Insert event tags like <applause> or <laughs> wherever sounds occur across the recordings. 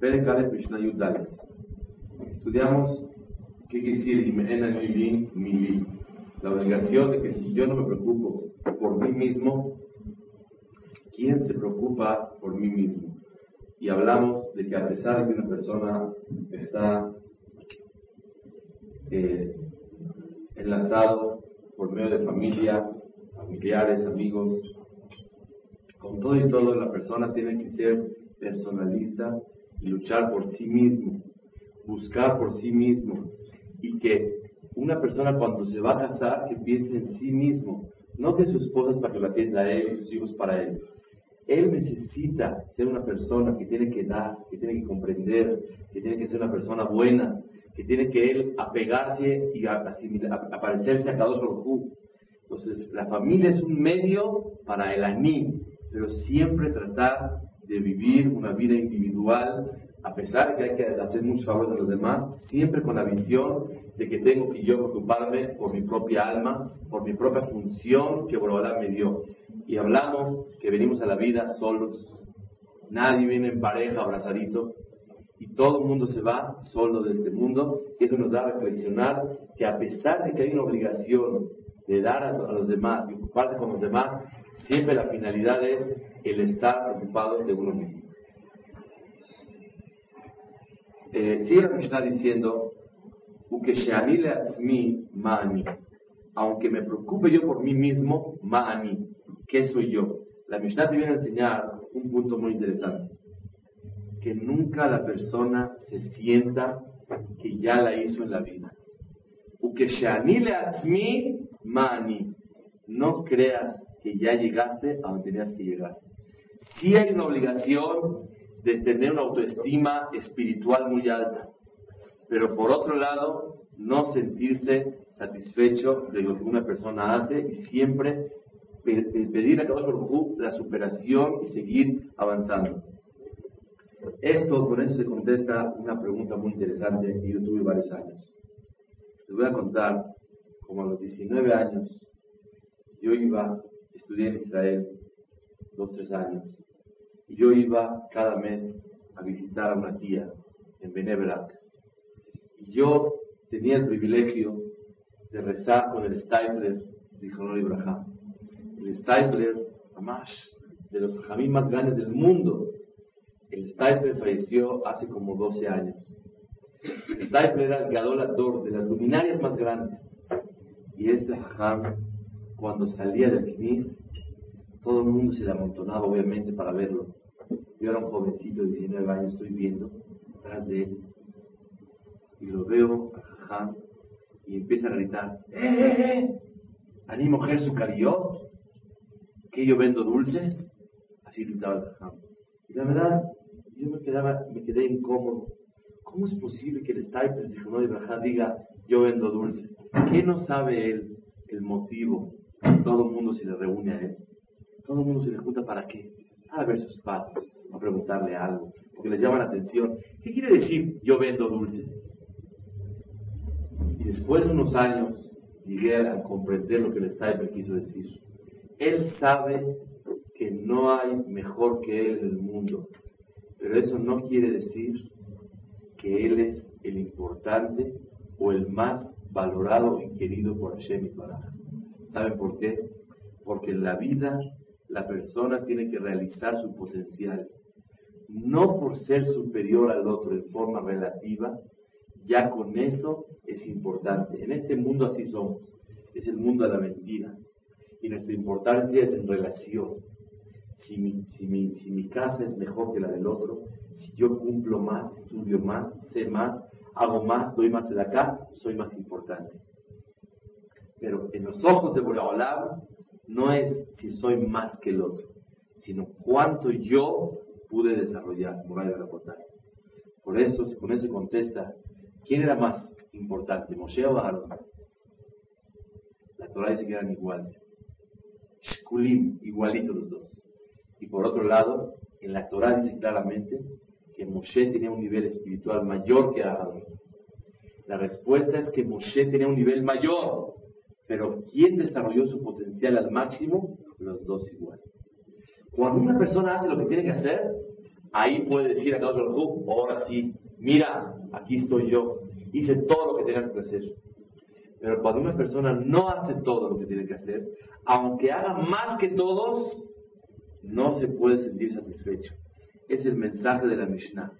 Perek Mishnah Yudalet. Estudiamos qué quiere decir Mili, la obligación de que si yo no me preocupo por mí mismo, ¿quién se preocupa por mí mismo? Y hablamos de que a pesar de que una persona está eh, enlazado por medio de familia, familiares, amigos, con todo y todo la persona tiene que ser personalista luchar por sí mismo, buscar por sí mismo y que una persona cuando se va a casar que piense en sí mismo, no que su esposa es para que la atienda a él y sus hijos para él. Él necesita ser una persona que tiene que dar, que tiene que comprender, que tiene que ser una persona buena, que tiene que él apegarse y aparecerse a cada Baruj Entonces, la familia es un medio para el aní, pero siempre tratar de vivir una vida individual, a pesar de que hay que hacer muchos favores a los demás, siempre con la visión de que tengo que yo preocuparme por mi propia alma, por mi propia función que Borobalá me dio. Y hablamos que venimos a la vida solos, nadie viene en pareja, abrazadito, y todo el mundo se va solo de este mundo. Eso nos da a reflexionar que a pesar de que hay una obligación de dar a, los demás y ocuparse con los demás, siempre la finalidad es el estar preocupado de uno mismo. Eh, sigue la Mishnah diciendo, ma'ani. Aunque me preocupe yo por mí mismo, ma'ani. ¿Qué soy yo? La Mishnah te viene a enseñar un punto muy interesante. Que nunca la persona se sienta que ya la hizo en la vida. ma'ani. No creas que ya llegaste a donde tenías que llegar. Si hay una obligación de tener una autoestima espiritual muy alta, pero por otro lado, no sentirse satisfecho de lo que una persona hace y siempre pedir a Kadosh Baruj la superación y seguir avanzando. Esto, con eso se contesta una pregunta muy interesante que yo tuve varios años. Les voy a contar, como a los 19 años, yo iba, estudié en Israel, dos, tres años, y yo iba cada mes a visitar a una tía en Benebrak. Y yo tenía el privilegio de rezar con el Stipler, Zichron Ibrahim. El Stipler, Amash, de los jamín más grandes del mundo. El Stipler falleció hace como 12 años. El Stipler era el gadolador de las luminarias más grandes. Y este jajam, cuando salía del Knis, todo el mundo se le amontonaba, obviamente, para verlo. Yo era un jovencito de 19 años, estoy viendo atrás de él y lo veo a Jajam y empieza a gritar, ¡eh, eh, eh! ¿Animo Jesús carió? ¿Que yo vendo dulces? Así gritaba el Jajam. Y la verdad, yo me, quedaba, me quedé incómodo. ¿Cómo es posible que el Stipe, el Zichonó de Brajá, diga, yo vendo dulces? ¿Qué no sabe él el motivo? Todo el mundo se le reúne a él. Todo el mundo se le junta para qué? A ver sus pasos, a preguntarle algo, porque les llama la atención. ¿Qué quiere decir yo vendo dulces? Y después de unos años llegué a comprender lo que el Stipe quiso decir. Él sabe que no hay mejor que él en el mundo, pero eso no quiere decir que él es el importante o el más valorado y querido por Hashem y para. ¿Saben por qué? Porque en la vida la persona tiene que realizar su potencial, no por ser superior al otro en forma relativa, ya con eso es importante. En este mundo así somos, es el mundo de la mentira. Y nuestra importancia es en relación. Si mi, si, mi, si mi casa es mejor que la del otro, si yo cumplo más, estudio más, sé más, hago más, doy más de acá, soy más importante. Pero en los ojos de Boreolam no es si soy más que el otro, sino cuánto yo pude desarrollar, Por eso, con eso contesta, ¿quién era más importante, Moshe o Aarón? La Torah dice que eran iguales. Shkulim, igualitos los dos. Y por otro lado, en la Torah dice claramente que Moshe tenía un nivel espiritual mayor que Aarón. La respuesta es que Moshe tenía un nivel mayor, pero ¿quién desarrolló su potencial al máximo? Los dos iguales. Cuando una persona hace lo que tiene que hacer, ahí puede decir a Kadosh ahora sí, mira, aquí estoy yo, hice todo lo que tenía que hacer. Pero cuando una persona no hace todo lo que tiene que hacer, aunque haga más que todos, no se puede sentir satisfecho. Es el mensaje de la Mishnah.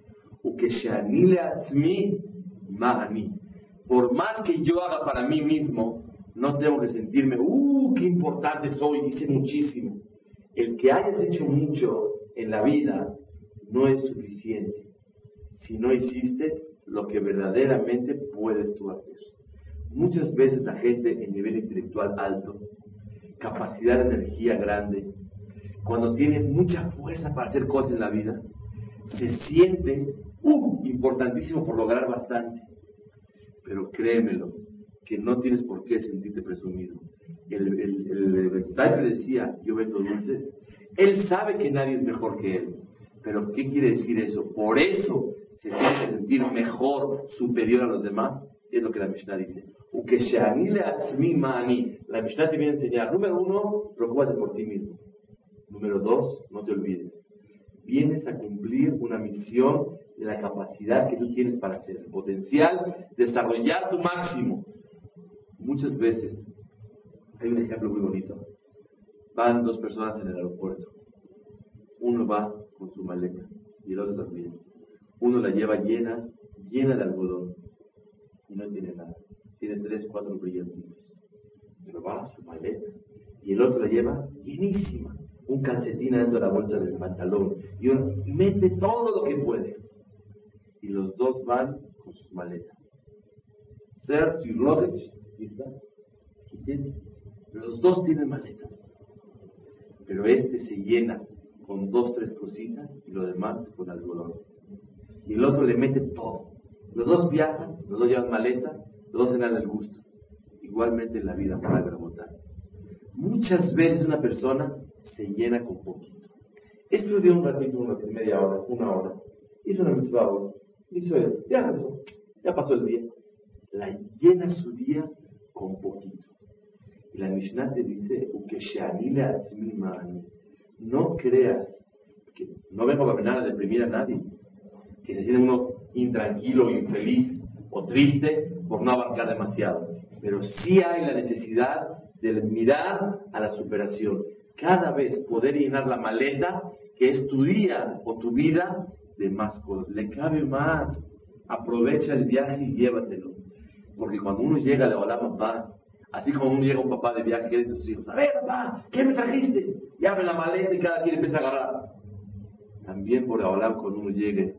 Por más que yo haga para mí mismo, no tengo que sentirme, ¡uh, qué importante soy! Hice muchísimo. El que hayas hecho mucho en la vida no es suficiente si no hiciste lo que verdaderamente puedes tú hacer. Muchas veces la gente en nivel intelectual alto, capacidad de energía grande, cuando tiene mucha fuerza para hacer cosas en la vida, se siente uh, importantísimo por lograr bastante. Pero créemelo, que no tienes por qué sentirte presumido. El, el, el, decía, yo vendo dulces. Él sabe que nadie es mejor que él. Pero ¿qué quiere decir eso? Por eso se tiene que sentir mejor, superior a los demás. Es lo que la Mishnah dice. La Mishnah te viene a enseñar, número uno, preocúpate por ti mismo. Número dos, no te olvides. Vienes a cumplir una misión de la capacidad que tú tienes para hacer, el potencial, desarrollar tu máximo. Muchas veces, hay un ejemplo muy bonito. Van dos personas en el aeropuerto. Uno va con su maleta y el otro también. Uno la lleva llena, llena de algodón y no tiene nada. Tiene tres, cuatro brillantitos. Pero va su maleta y el otro la lleva llenísima. Un calcetín dentro de la bolsa del pantalón y uno mete todo lo que puede. Y los dos van con sus maletas. Su luggage, ¿viste? Aquí tiene. Los dos tienen maletas. Pero este se llena con dos, tres cositas y lo demás con algodón. Y el otro le mete todo. Los dos viajan, los dos llevan maleta, los dos se dan el gusto. Igualmente en la vida para gramotar. Muchas veces una persona se llena con poquito. Estudió un ratito, una media hora, una hora. Hizo una mitzvah. Hizo esto. Ya pasó. Ya pasó el día. La llena su día con poquito. Y la Mishnah te dice, no creas, que no vengo a venir a deprimir a nadie, que se siente uno intranquilo, infeliz o triste por no abarcar demasiado. Pero sí hay la necesidad de mirar a la superación. Cada vez poder llenar la maleta que es tu día o tu vida de más cosas. Le cabe más. Aprovecha el viaje y llévatelo. Porque cuando uno llega a la papá, así como uno llega un papá de viaje, y dice a sus hijos, a ver papá, ¿qué me trajiste? Y abre la maleta y cada quien empieza a agarrar. También por hablar cuando uno llegue,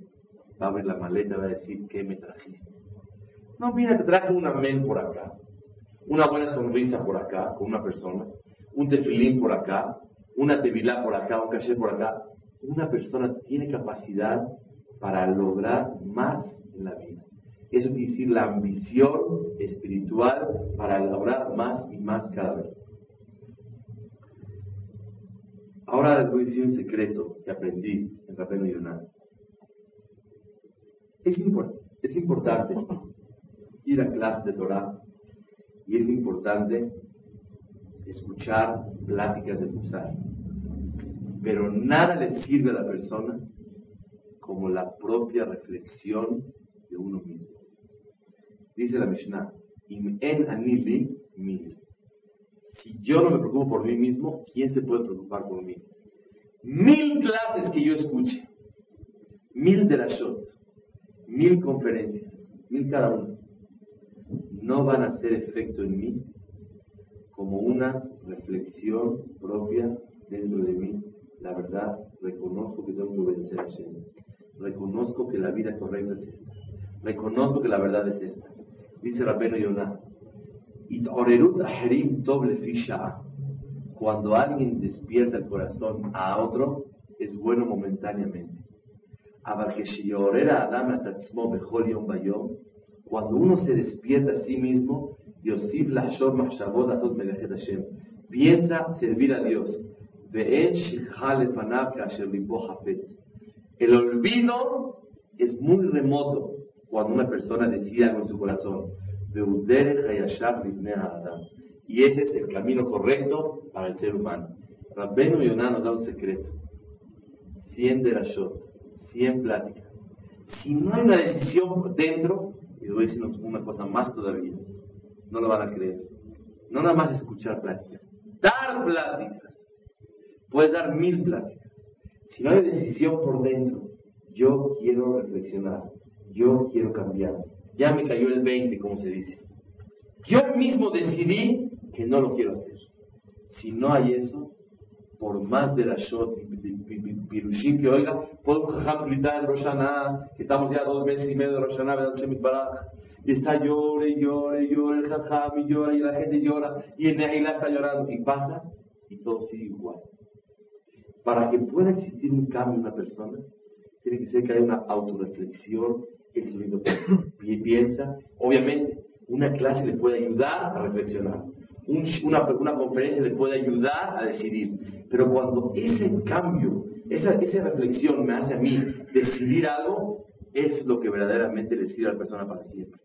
va a abrir la maleta y va a decir, ¿qué me trajiste? No, mira, te traje un amén por acá, una buena sonrisa por acá con una persona, un tefilín por acá, una tevilá por acá, un caché por acá. Una persona tiene capacidad para lograr más en la vida. Eso quiere decir la ambición espiritual para lograr más y más cada vez. Ahora les voy a decir un secreto que aprendí en Rapeno Yonah. Es, es importante ir a clase de Torah y es importante escuchar pláticas de Musar. Pero nada le sirve a la persona como la propia reflexión de uno mismo. Dice la Mishnah, en anili mil. Si yo no me preocupo por mí mismo, ¿quién se puede preocupar por mí? Mil clases que yo escuche, mil de la shot, mil conferencias, mil cada una, no van a hacer efecto en mí como una reflexión propia dentro de mí. La verdad, reconozco que tengo que obedecer a Shem. Reconozco que la vida correcta es esta. Reconozco que la verdad es esta. Dice Rabbeinu Yonah, cuando alguien despierta el corazón a otro, es bueno momentáneamente. Cuando uno se despierta a sí mismo, piensa servir a Dios. El olvido es muy remoto cuando una persona decide algo en su corazón. Y ese es el camino correcto para el ser humano. Rabbenu Yonah nos da un secreto. 100 derashot, 100 pláticas. Si no hay una decisión dentro, y voy a decir una cosa más todavía, no lo van a creer. No nada más escuchar pláticas, dar pláticas. Puedes dar mil pláticas. Si no hay decisión por dentro, yo quiero reflexionar, yo quiero cambiar. Ya me cayó el 20, como se dice. Yo mismo decidí que no lo quiero hacer. Si no hay eso, por más de la shot y pirushim que oiga, puedo gritar en Roshaná, que estamos ya dos meses y medio de Roshaná, y está llore, llore, llore, el jajam y llora, y la gente llora, y el Neila está llorando, y pasa, y todo sigue igual. Para que pueda existir un cambio en una persona, tiene que ser que haya una autorreflexión, el solito piensa. Obviamente, una clase le puede ayudar a reflexionar. una, una, conferencia le puede ayudar a decidir. Pero cuando ese cambio, esa, esa reflexión me hace a mí decidir algo, es lo que verdaderamente le sirve a la persona para siempre.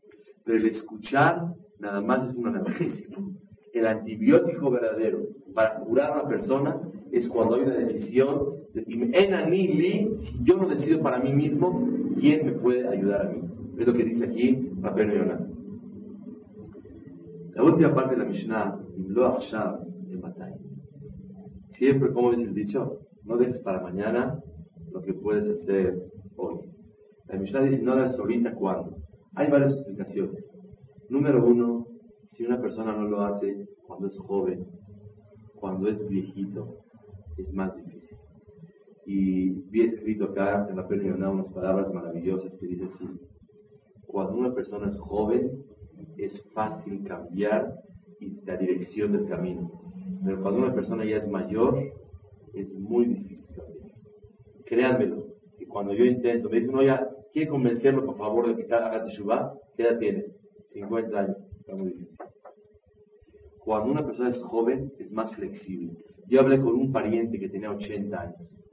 Pero el escuchar nada más es un analgésico. El antibiótico verdadero para curar a una persona es cuando hay una decisión en si yo no decido para mí mismo, ¿quién me puede ayudar a mí? Es lo que dice aquí Rabbeinu Yonah. La última parte de la Mishnah, Siempre, como dice el dicho, no dejes para mañana lo que puedes hacer hoy. La Mishnah dice, no hagas ahorita cuando. Hay varias explicaciones. Número uno, si una persona no lo hace cuando es joven, cuando es viejito, es más difícil. Y vi escrito acá en la pena unas palabras maravillosas que dice así, cuando una persona es joven, es fácil cambiar la dirección del camino. Pero cuando una persona ya es mayor, es muy difícil cambiar. Créanmelo, que cuando yo intento, me dicen, ya, ¿quiere convencerlo por favor de que haga Teshuvah? ¿Qué edad tiene? 50 años. Está muy difícil. Cuando una persona es joven, es más flexible. Yo hablé con un pariente que tenía 80 años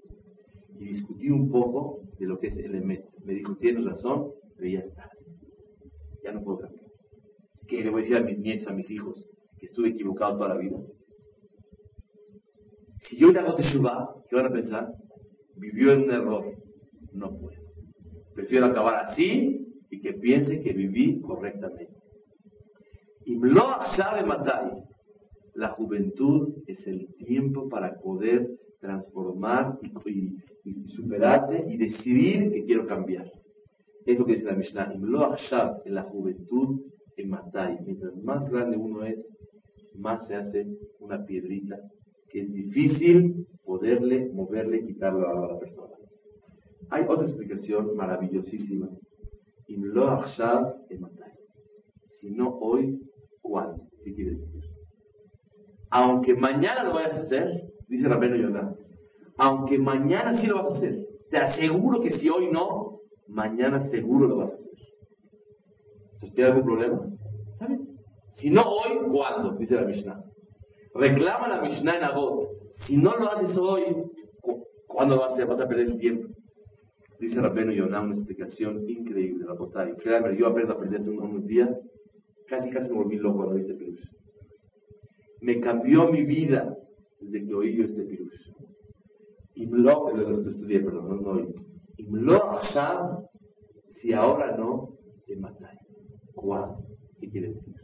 y discutí un poco de lo que es el emet. Me dijo, tienes razón, pero ya está. Ya no puedo cambiar. ¿Qué le voy a decir a mis nietos, a mis hijos, que estuve equivocado toda la vida? Si yo le hago teshuva, ¿qué van a pensar? Vivió en un error. No puedo. Prefiero acabar así y que piense que viví correctamente. Y sabe matar. La juventud es el tiempo para poder transformar y, superarse y decidir que quiero cambiar. Es lo que dice la Mishnah. en la juventud en Matai. Mientras más grande uno es, más se hace una piedrita que es difícil poderle moverle, quitarlo a la persona. Hay otra explicación maravillosísima. Imlo en Matai. Si no hoy, ¿cuándo? ¿Qué quiere decir? Aunque mañana lo vayas a hacer, dice Rabeno Yonah, aunque mañana sí lo vas a hacer, te aseguro que si hoy no, mañana seguro lo vas a hacer. ¿Entonces tiene algún problema? Si no hoy, ¿cuándo? Dice la Mishnah. Reclama la Mishnah en Abot. Si no lo haces hoy, ¿cuándo vas a hacer? Vas a perder el tiempo. Dice Rabeno Yonah una explicación increíble, Rabotay. Créanme, yo apenas aprendí hace unos días, casi casi me volví loco cuando este pirush. Me cambió mi vida desde que oí yo este pirush. Y lo, lo estudié, perdón, no, no oí. Y lo si ahora no, te mataré. ¿Cuándo? ¿Qué quiere decir?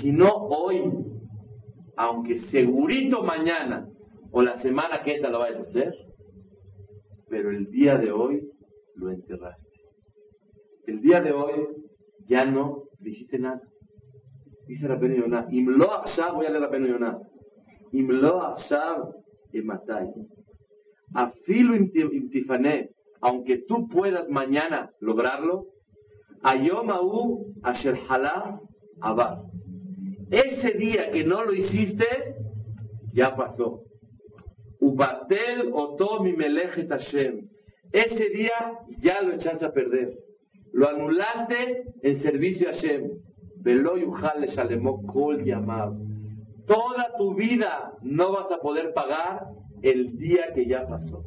Si no hoy, aunque segurito mañana o la semana que entra lo vayas a hacer, pero el día de hoy lo enterraste. El día de hoy ya no hiciste nada. Dice la pena Yonah, Imlo voy a leer la pena Yonah. Imlo Achshav ematai. Afilo imtifané, aunque tú puedas mañana lograrlo, ayomahu asher halaf abar. Ese día que no lo hiciste, ya pasó. Ubatel otomi melejet Hashem. Ese día ya lo echaste a perder. Lo anulaste en servicio a Hashem. Velo yuhal kol llamado. Toda tu vida no vas a poder pagar el día que ya pasó.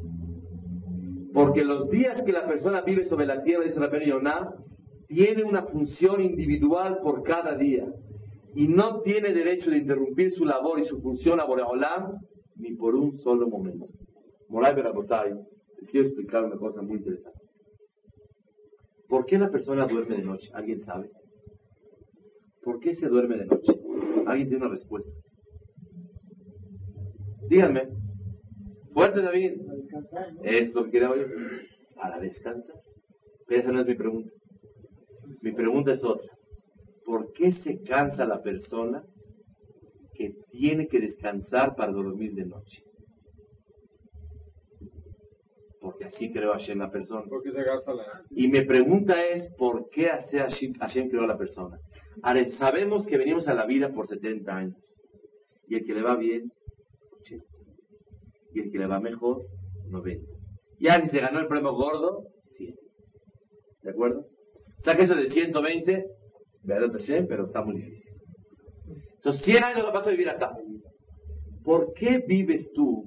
Porque los días que la persona vive sobre la tierra, dice la Yonah, tiene una función individual por cada día. Y no tiene derecho de interrumpir su labor y su función a Boreolam ni por un solo momento. Moray Berabotay, Les quiero explicar una cosa muy interesante. ¿Por qué la persona duerme de noche? ¿Alguien sabe? ¿Por qué se duerme de noche? ¿Alguien tiene una respuesta? Díganme. Fuerte, David. Es lo que quería oír. Para descansar. Pero esa no es mi pregunta. Mi pregunta es otra. ¿Por qué se cansa la persona que tiene que descansar para dormir de noche? Porque así creó Hashem la persona. Y mi pregunta es, ¿por qué hace Hashem, Hashem creó a la persona? Ahora, sabemos que venimos a la vida por 70 años. Y el que le va bien, 80. Y el que le va mejor, 90. Ya si se ganó el premio gordo, 100. ¿De acuerdo? Saca eso de 120, verdad Hashem, pero está muy difícil. Entonces, 100 años lo vas a vivir acá. ¿Por qué vives tú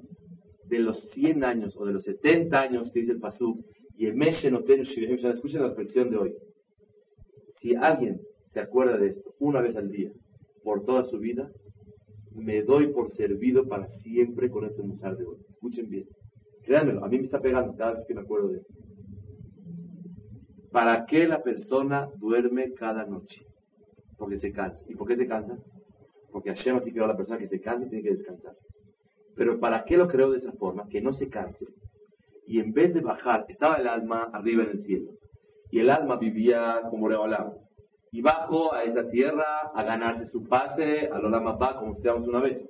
de los 100 años o de los 70 años que dice el Pasú y el Meshe no escuchen la expresión de hoy. Si alguien se acuerda de esto una vez al día, por toda su vida, me doy por servido para siempre con este musar de hoy. Escuchen bien. Créanmelo, a mí me está pegando cada vez que me acuerdo de esto. ¿Para qué la persona duerme cada noche? Porque se cansa. ¿Y por qué se cansa? Porque Hashem así creó a la persona que se cansa y tiene que descansar. Pero ¿para qué lo creó de esa forma? Que no se canse. Y en vez de bajar, estaba el alma arriba en el cielo. Y el alma vivía como Reolam. Y bajó a esa tierra a ganarse su pase al Olam Abba, como estudiamos una vez.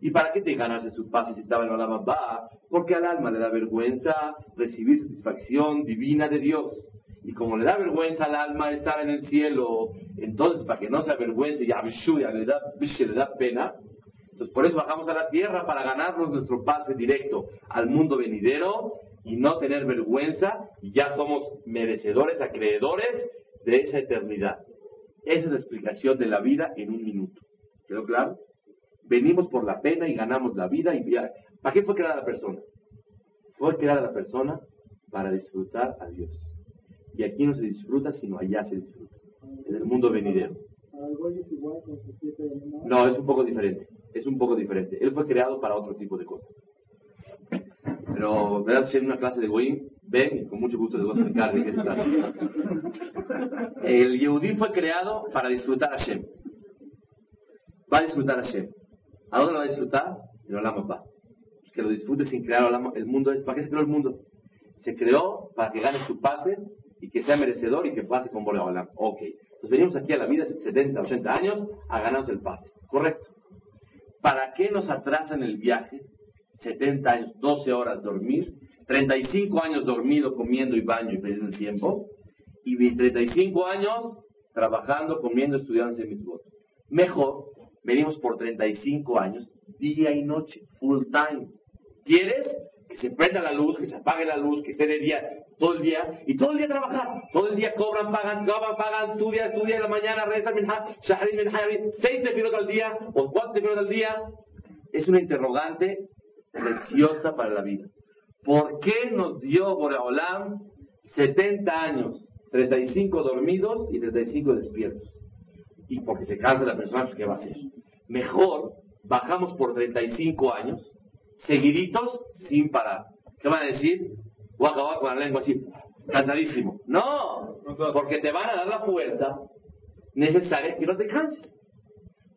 ¿Y para qué te ganarse su pase si estaba en Olam Abba? Porque al alma le da vergüenza recibir satisfacción divina de Dios. Y como le da vergüenza al alma estar en el cielo, entonces para que no se avergüence, ya le da, le da pena, entonces, por eso bajamos a la tierra para ganarnos nuestro pase directo al mundo venidero y no tener vergüenza y ya somos merecedores, acreedores de esa eternidad. Esa es la explicación de la vida en un minuto. ¿Quedó claro? Venimos por la pena y ganamos la vida. y ¿Para qué fue creada la persona? Fue creada la persona para disfrutar a Dios. Y aquí no se disfruta, sino allá se disfruta, en el mundo venidero. No, es un poco diferente. Es un poco diferente. Él fue creado para otro tipo de cosas. Pero, ¿verdad? Si en una clase de Goim, ven con mucho gusto les voy a explicar de qué se trata. El Yehudí fue creado para disfrutar a Hashem. Va a disfrutar a Hashem. ¿A dónde lo va a disfrutar? En Olam va. Que lo disfrute sin crear el mundo. ¿Para qué se creó el mundo? Se creó para que gane su pase y que sea merecedor y que pase con Boreolam. Ok. Entonces venimos aquí a la vida, 70, 80 años, a ganarnos el pase. Correcto. ¿Para qué nos atrasan el viaje? 70 años, 12 horas dormir, 35 años dormido, comiendo y baño y perdiendo el tiempo, y 35 años trabajando, comiendo, estudiando en mis votos. Mejor, venimos por 35 años, día y noche, full time. ¿Quieres? Que se prenda la luz, que se apague la luz, que esté de día, todo el día, y todo el día trabajar. Todo el día cobran, pagan, cobran, pagan, estudia, estudia en la mañana, reza, shahrin, minha, seis minutos al día, o cuatro minutos al día. Es una interrogante preciosa para la vida. ¿Por qué nos dio Boreolam 70 años, 35 dormidos y 35 despiertos? Y porque se cansa la persona, pues ¿qué va a hacer? Mejor bajamos por 35 años, seguiditos, sin parar. ¿Qué van a decir? Voy a con la lengua así, cansadísimo. No, porque te van a dar la fuerza necesaria y no te canses.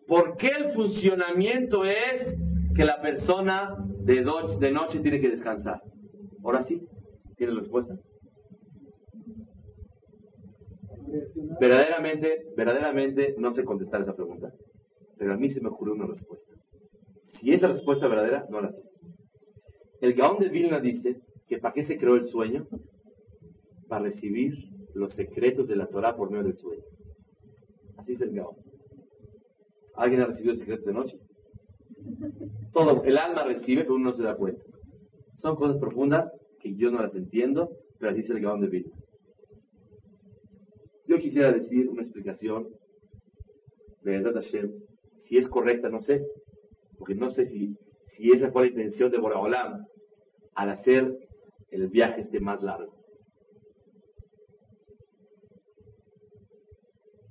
¿Por qué el funcionamiento es que la persona de, de noche tiene que descansar? Ahora sí, ¿tienes respuesta? Verdaderamente, verdaderamente no sé contestar esa pregunta, pero a mí se me ocurrió una respuesta. Si es la respuesta verdadera, no la sé. El Gaón de Vilna dice que ¿para qué se creó el sueño? Para recibir los secretos de la Torah por medio del sueño. Así es el Gaón. ¿Alguien ha recibido secretos de noche? Todo, el alma recibe, pero uno no se da cuenta. Son cosas profundas que yo no las entiendo, pero así es el Gaón de Vilna. Yo quisiera decir una explicación de Hashem. Si es correcta, no sé. Porque no sé si, si esa fue la intención de Boraholam al hacer el viaje este más largo.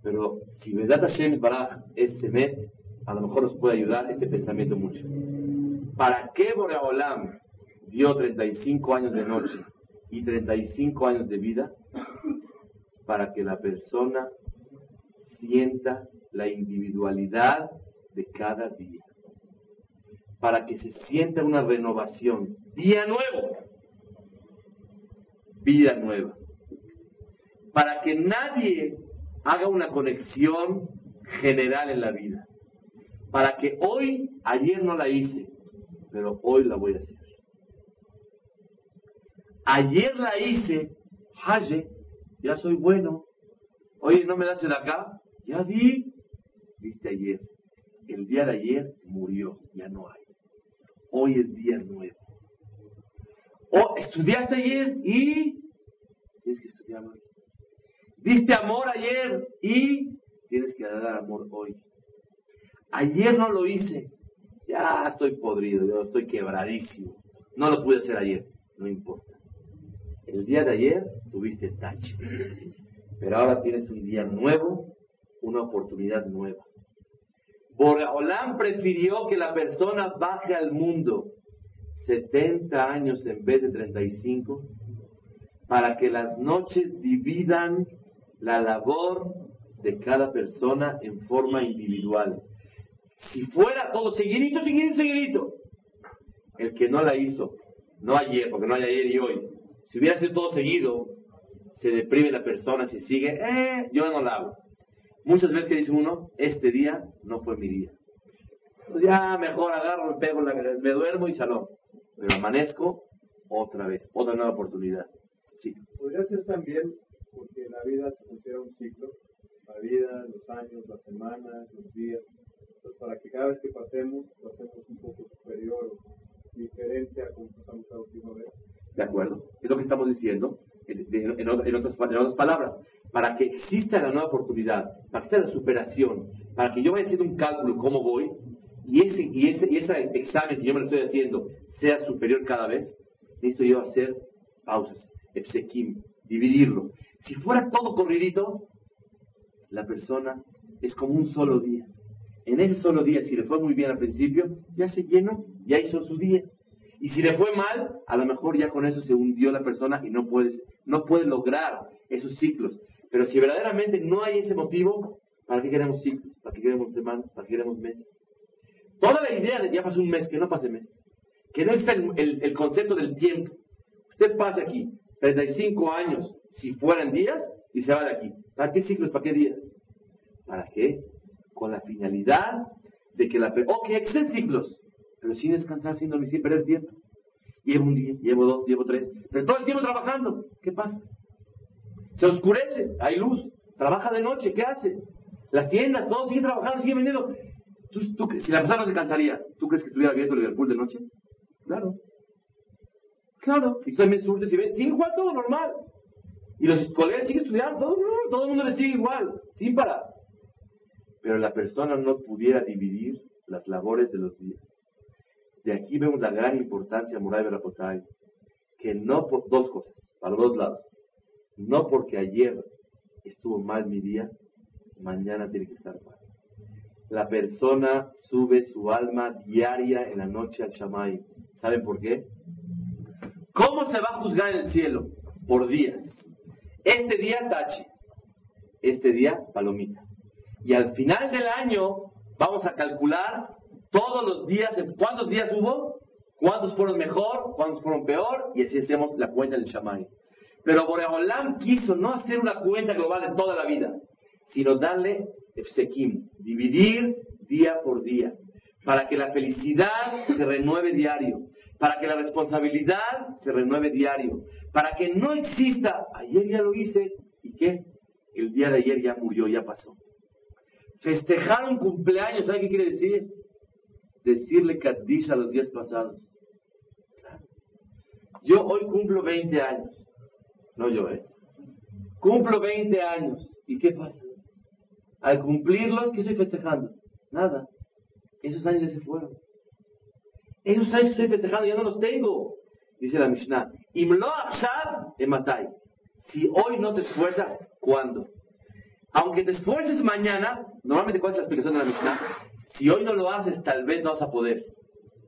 Pero si Vedat Hashem Baraj es Semet, a lo mejor nos puede ayudar este pensamiento mucho. ¿Para qué Boreolam dio 35 años de noche y 35 años de vida para que la persona sienta la individualidad de cada día. Para que se sienta una renovación. Día nuevo. Vida nueva. Para que nadie haga una conexión general en la vida. Para que hoy, ayer no la hice, pero hoy la voy a hacer. Ayer la hice, Haye, ya soy bueno. Oye, ¿no me das el acá? Ya di. Viste ayer. El día de ayer murió, ya no hay. Hoy es día nuevo. O estudiaste ayer y tienes que estudiar hoy. Diste amor ayer y tienes que dar amor hoy. Ayer no lo hice. Ya estoy podrido, yo estoy quebradísimo. No lo pude hacer ayer. No importa. El día de ayer tuviste touch. Pero ahora tienes un día nuevo, una oportunidad nueva. Boreolam prefirió que la persona baje al mundo 70 años en vez de 35 para que las noches dividan la labor de cada persona en forma individual. Si fuera todo seguidito, seguidito, seguidito, el que no la hizo, no ayer, porque no hay ayer y hoy, si hubiera sido todo seguido, se deprime la persona si sigue, eh, yo no la hago. Muchas veces que dice uno, este día no fue mi día. Pues ya mejor agarro, me pego, me duermo y salón. Pero amanezco otra vez, otra nueva oportunidad. Sí. Podría ser también porque la vida se considera un ciclo. La vida, los años, las semanas, los días. Entonces, para que cada vez que pasemos, pasemos un poco superior o diferente a como pasamos la última vez. ¿De acuerdo? Es lo que estamos diciendo en, otras, palabras. Para que exista la nueva oportunidad, para que exista la superación, para que yo vaya haciendo un cálculo cómo voy, y ese, y ese, y ese examen que yo me lo estoy haciendo sea superior cada vez, necesito yo hacer pausas, epsequim, dividirlo. Si fuera todo corridito, la persona es como un solo día. En ese solo día, si le fue muy bien al principio, ya se llenó, ya hizo su día. Y si le fue mal, a lo mejor ya con eso se hundió la persona y no puede, no lograr esos ciclos. Pero si verdaderamente no hay ese motivo, ¿para qué queremos ciclos? ¿Para qué queremos semanas? ¿Para qué queremos meses? Toda la idea de ya pasó un mes, que no pase mes. Que no está el, el, concepto del tiempo. Usted pasa aquí 35 años, si fueran días, y se va de aquí. ¿Para qué ciclos? ¿Para qué días? ¿Para qué? Con la finalidad de que la... Ok, existen ciclos pero sin descansar, sin dormir, sin perder tiempo. Llevo un día, llevo dos, llevo tres, pero todo el tiempo trabajando. ¿Qué pasa? Se oscurece, hay luz, trabaja de noche, ¿qué hace? Las tiendas, todos siguen trabajando, siguen vendiendo. ¿Tú, si la persona no se cansaría, ¿tú crees que estuviera viendo Liverpool de noche? Claro. Claro. Y tú también surtes y ven, sigue igual todo normal. Y los colegas siguen estudiando, todo, todo el mundo le sigue igual, sin parar. Pero la persona no pudiera dividir las labores de los días. De aquí vemos la gran importancia, Muray Berapotay, que no por dos cosas, para dos lados. No porque ayer estuvo mal mi día, mañana tiene que estar mal. La persona sube su alma diaria en la noche al Shamay. ¿Saben por qué? ¿Cómo se va a juzgar en el cielo? Por días. Este día tache. Este día palomita. Y al final del año vamos a calcular todos los días, ¿cuántos días hubo? ¿Cuántos fueron mejor? ¿Cuántos fueron peor? Y así hacemos la cuenta del Shamay. Pero Boreolam quiso no hacer una cuenta global de toda la vida, sino darle Efsekim, dividir día por día, para que la felicidad se renueve diario, para que la responsabilidad se renueve diario, para que no exista, ayer ya lo hice, ¿y qué? El día de ayer ya murió, ya pasó. Festejar un cumpleaños, ¿sabe qué quiere decir? decirle Kaddish a los días pasados. Yo hoy cumplo 20 años. No yo, ¿eh? Cumplo 20 años. ¿Y qué pasa? Al cumplirlos, ¿qué estoy festejando? Nada. Esos años ya se fueron. Esos años estoy festejando ya no los tengo. Dice la Mishnah. Imlo ematai. Si hoy no te esfuerzas, ¿cuándo? Aunque te esfuerces mañana, normalmente ¿cuál es la explicación de la Mishnah? Si hoy no lo haces, tal vez no vas a poder.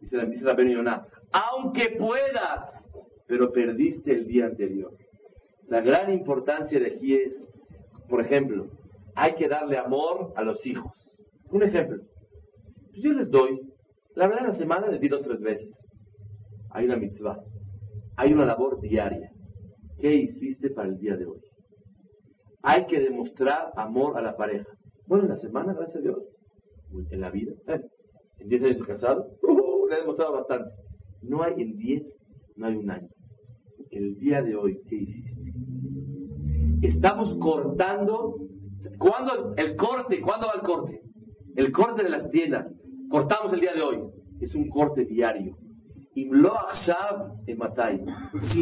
Dice, la Yonah, aunque puedas, pero perdiste el día anterior. La gran importancia de aquí es, por ejemplo, hay que darle amor a los hijos. Un ejemplo. Pues yo les doy, la verdad, la semana les di dos tres veces. Hay una mitzvah, hay una labor diaria. ¿Qué hiciste para el día de hoy? Hay que demostrar amor a la pareja. Bueno, en la semana, gracias a Dios. En la vida, eh, en 10 años casado, uh, le he demostrado bastante. No hay en 10, no hay un año. El día de hoy, ¿qué hiciste? Estamos cortando. ¿Cuándo el corte? ¿Cuándo va el corte? El corte de las tiendas. Cortamos el día de hoy. Es un corte diario. Si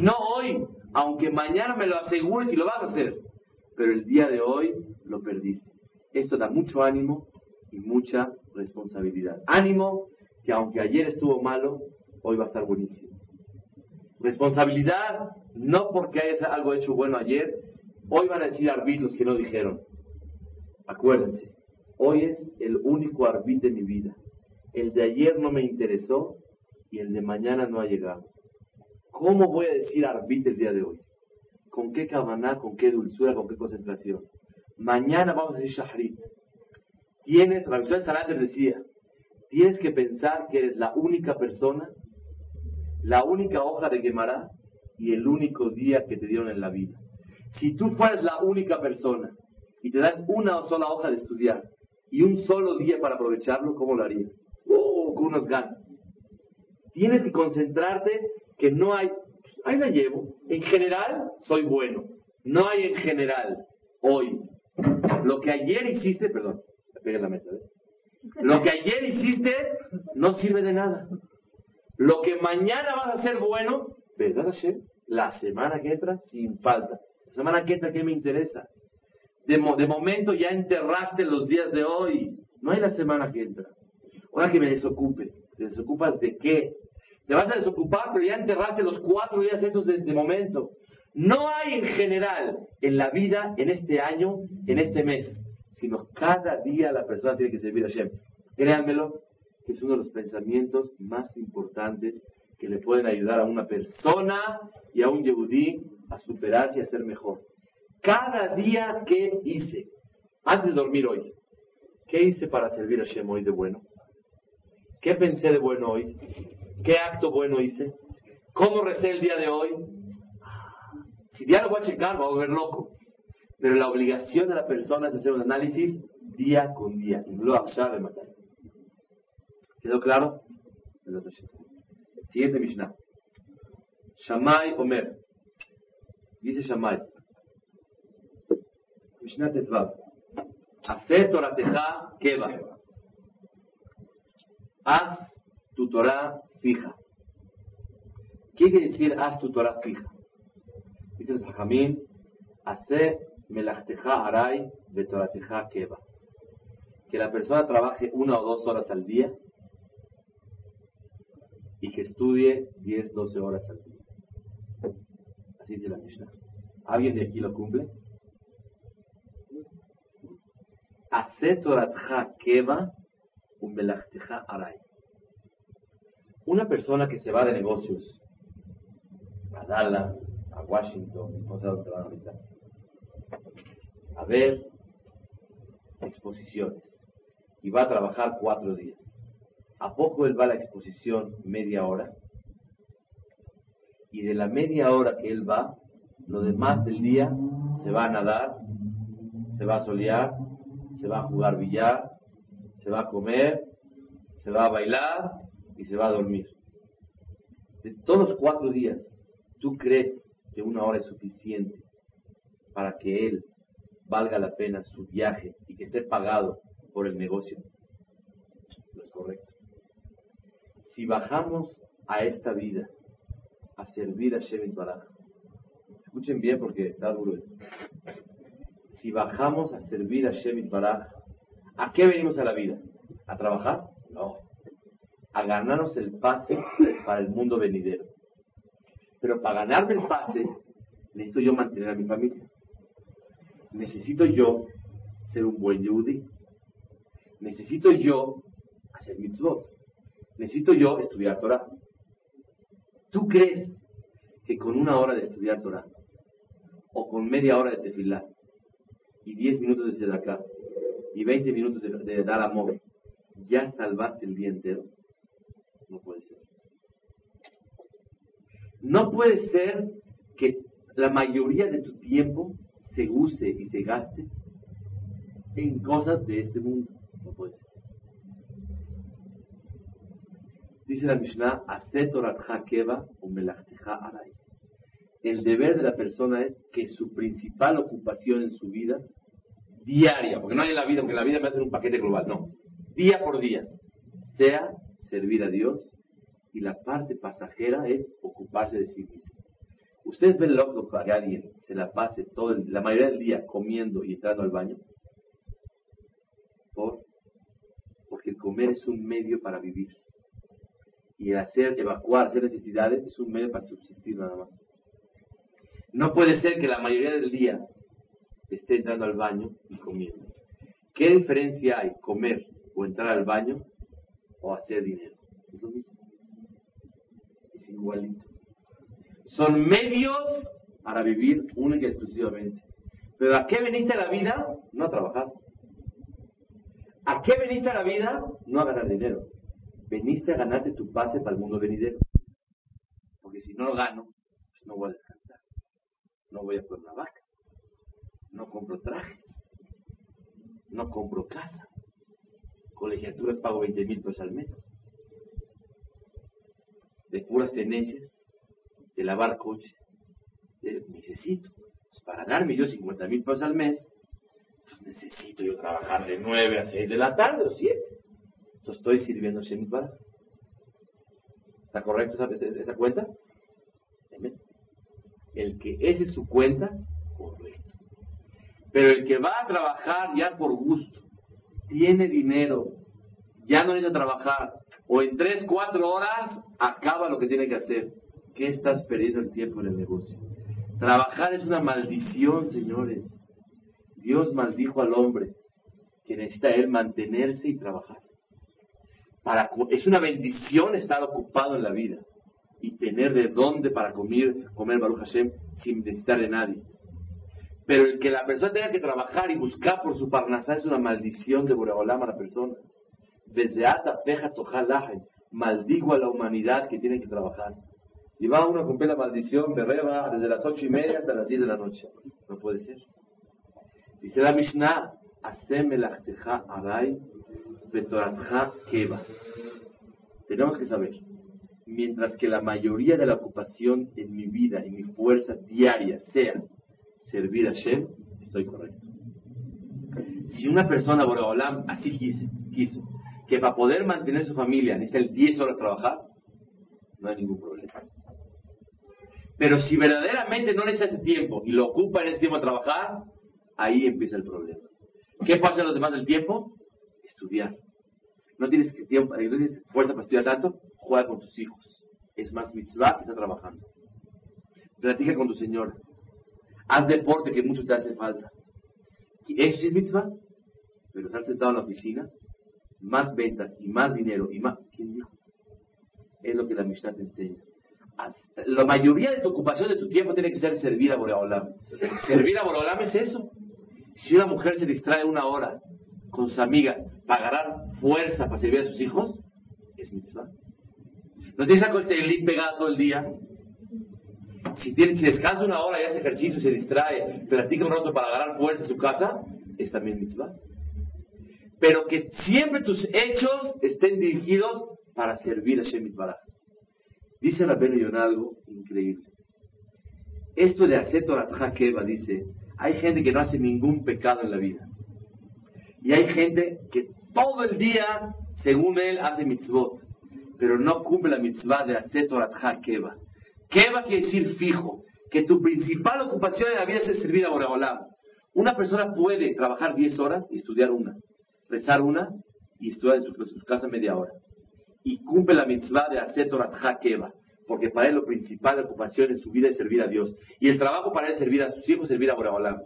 no hoy, aunque mañana me lo asegures y lo vas a hacer, pero el día de hoy lo perdiste. Esto da mucho ánimo y mucha responsabilidad. Ánimo que aunque ayer estuvo malo, hoy va a estar buenísimo. Responsabilidad, no porque hayas algo hecho bueno ayer, hoy van a decir árbitros que no dijeron. Acuérdense, hoy es el único árbitro de mi vida. El de ayer no me interesó y el de mañana no ha llegado. ¿Cómo voy a decir árbitro el día de hoy? ¿Con qué cabana, con qué dulzura, con qué concentración? Mañana vamos a decir Shahrit. Tienes, la visión de decía, tienes que pensar que eres la única persona, la única hoja de Gemara y el único día que te dieron en la vida. Si tú fueras la única persona y te dan una sola hoja de estudiar y un solo día para aprovecharlo, ¿cómo lo harías? ¡Oh! Con unas ganas. Tienes que concentrarte que no hay, ahí la llevo. En general, soy bueno. No hay en general, hoy. Lo que ayer hiciste, perdón, pegué la mesa, ¿ves? Lo que ayer hiciste no sirve de nada. Lo que mañana vas a hacer bueno, la semana que entra, sin falta. La semana que entra, ¿qué me interesa? De, de momento ya enterraste los días de hoy. No hay la semana que entra. Ahora que me desocupe. ¿Te desocupas de qué? Te vas a desocupar, pero ya enterraste los cuatro días esos de, momento. No hay en general en la vida, en este año, en este mes, sino cada día la persona tiene que servir a Hashem. Créanmelo, que es uno de los pensamientos más importantes que le pueden ayudar a una persona y a un yehudí a superarse y a ser mejor. Cada día que hice, antes de dormir hoy, ¿qué hice para servir a Hashem hoy de bueno? ¿Qué pensé de bueno hoy? ¿Qué acto bueno hice? ¿Cómo recé el día de hoy? Si ya lo voy a checar, voy a volver loco. Pero la obligación de la persona es hacer un análisis día con día. Lo sabe matar. ¿Quedó claro? Siguiente Mishnah. Shamay Omer. Dice Shamay. Mishnah Tetvav. Hace Torateja Keva. Haz tu Torah fija. ¿Qué quiere decir haz tu Torah fija? Dice el Sajamín, hace melachteja aray betorateja keva. Que la persona trabaje una o dos horas al día y que estudie 10, 12 horas al día. Así dice la Mishnah. ¿Alguien de aquí lo cumple? Hace toratja keva un melachteja aray. Una persona que se va de negocios a Dallas, a Washington, no sé dónde se van ahorita, a ver exposiciones y va a trabajar cuatro días. ¿A poco él va a la exposición media hora? Y de la media hora que él va, lo demás del día se va a nadar, se va a solear, se va a jugar billar, se va a comer, se va a bailar y se va a dormir. De todos los cuatro días, ¿tú crees que una hora es suficiente para que él valga la pena su viaje y que esté pagado por el negocio. No es correcto. Si bajamos a esta vida a servir a Shevit Baraj, escuchen bien porque está duro esto. Si bajamos a servir a Shevit Baraj, ¿a qué venimos a la vida? ¿A trabajar? No. A ganarnos el pase para el mundo venidero. Pero para ganarme el pase, necesito yo mantener a mi familia necesito yo ser un buen yehudi. Necesito yo hacer mitzvot. Necesito yo estudiar Torah. ¿Tú crees que con una hora de estudiar Torah, o con media hora de tefilá, y 10 minutos de sedacá, y 20 minutos de, dar amor, ya salvaste el día entero? No puede ser. No puede ser que la mayoría de tu tiempo se use y se gaste en cosas de este mundo. No puede ser. Dice la Mishnah. El deber de la persona es que su principal ocupación en su vida, diaria, porque no hay en la vida, porque la vida me hace un paquete global, no, día por día, sea servir a Dios y la parte pasajera es ocuparse de sí mismo. ¿Ustedes ven loco que alguien se la pase todo la mayoría del día comiendo y entrando al baño? ¿Por? Porque el comer es un medio para vivir. Y el hacer, evacuar, hacer necesidades es un medio para subsistir nada más. No puede ser que la mayoría del día esté entrando al baño y comiendo. ¿Qué diferencia hay comer o entrar al baño o hacer dinero? Es lo mismo. Es igualito. Son medios para vivir única y exclusivamente. Pero ¿a qué veniste a la vida? No a trabajar. ¿A qué veniste a la vida? No a ganar dinero. Veniste a ganarte tu pase para el mundo venidero. Porque si no lo gano, pues no voy a descansar. No voy a por la vaca. No compro trajes. No compro casa. Colegiaturas pago 20 mil pesos al mes. De puras tenencias de lavar coches. necesito, pues, para ganarme yo 50 mil pesos al mes, pues necesito yo trabajar de 9 a 6 de la tarde o 7. Entonces estoy sirviendo Shemit ¿Está correcto esa, esa cuenta? El que ese es su cuenta, correcto. Pero el que va a trabajar ya por gusto, tiene dinero, ya no necesita trabajar, o en 3, 4 horas acaba lo que tiene que hacer qué estás perdiendo el tiempo en el negocio? Trabajar es una maldición, señores. Dios maldijo al hombre que necesita él mantenerse y trabajar. Para, es una bendición estar ocupado en la vida y tener de dónde para comer, comer Baruch Hashem sin necesitar de nadie. Pero el que la persona tenga que trabajar y buscar por su parnasá es una maldición de Boreolam a la persona. Desde Ata, Peja, maldigo a la humanidad que tiene que trabajar. Y va uno a cumplir la maldición de Reba desde las ocho y media hasta las diez de la noche. No puede ser. Dice la Mishnah, aray keva. Tenemos que saber, mientras que la mayoría de la ocupación en mi vida y mi fuerza diaria sea servir a Shem, estoy correcto. Si una persona, Boreolam, así quiso, quiso, que para poder mantener su familia necesita 10 horas trabajar, no hay ningún problema. Pero si verdaderamente no necesita ese tiempo y lo ocupa en ese tiempo a trabajar, ahí empieza el problema. ¿Qué pasa en los demás del tiempo? Estudiar. No tienes, tiempo, no tienes fuerza para estudiar tanto, juega con tus hijos. Es más mitzvah está trabajando. Platica con tu señor. Haz deporte que mucho te hace falta. Eso sí es mitzvah. Pero estar sentado en la oficina, más ventas y más dinero y más. ¿Quién dijo? Es lo que la Mishnah te enseña la mayoría de tu ocupación de tu tiempo tiene que ser servir a Boreolam. Servir a Boreolam es eso. Si una mujer se distrae una hora con sus amigas para ganar fuerza para servir a sus hijos, es mitzvah. No tienes estar el pegado todo el día. Si, descansa una hora y hace ejercicio se distrae, practica un rato para ganar fuerza en su casa, es también mitzvah. Pero que siempre tus hechos estén dirigidos para servir a Shemit Baraj. Dice la Yonah algo increíble. Esto de hacer Torah dice, hay gente que no hace ningún pecado en la vida. Y hay gente que todo el día, según él, hace mitzvot, pero no cumple la mitzvah de hacer Torah Keva. Keva quiere decir fijo, que tu principal ocupación en la vida es servir a Boreolam. Una persona puede trabajar 10 horas y estudiar una, rezar una y estudiar en su casa media hora y cumple la mitzvah de hacer Torah Keva, porque para él lo principal ocupación en su vida es servir a Dios. Y el trabajo para él es servir a sus hijos, servir a Boraholam.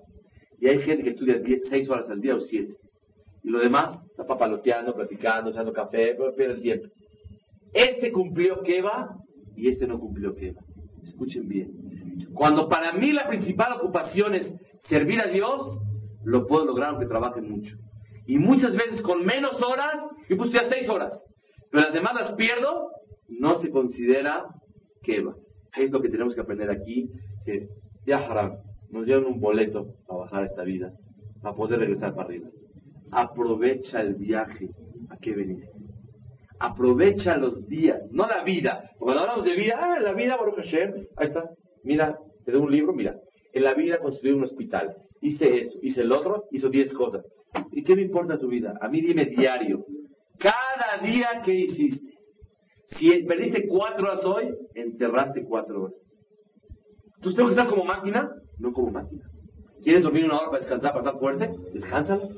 Y hay gente que estudia seis horas al día o siete. Y lo demás está papaloteando, platicando, echando café, pero pierde el tiempo. Este cumplió Keva y este no cumplió quema. Escuchen bien. Cuando para mí la principal ocupación es servir a Dios, lo puedo lograr aunque trabaje mucho. Y muchas veces con menos horas, yo pues estoy a seis horas, pero las demás las pierdo, no se considera quema. Es lo que tenemos que aprender aquí, que ya haram, nos dieron un boleto para bajar esta vida, para poder regresar para arriba. Aprovecha el viaje a que veniste. Aprovecha los días, no la vida. Cuando hablamos de vida, ah, la vida, Baruch Hashem, ahí está. Mira, te doy un libro, mira. En la vida construí un hospital. Hice eso, hice el otro, hizo diez cosas. ¿Y qué me importa tu vida? A mí dime diario. Cada día que hiciste. Si perdiste cuatro horas hoy, enterraste cuatro horas. ¿Tú tengo que estar como máquina? No como máquina. ¿Quieres dormir una hora para descansar, para estar fuerte? Descánsalo.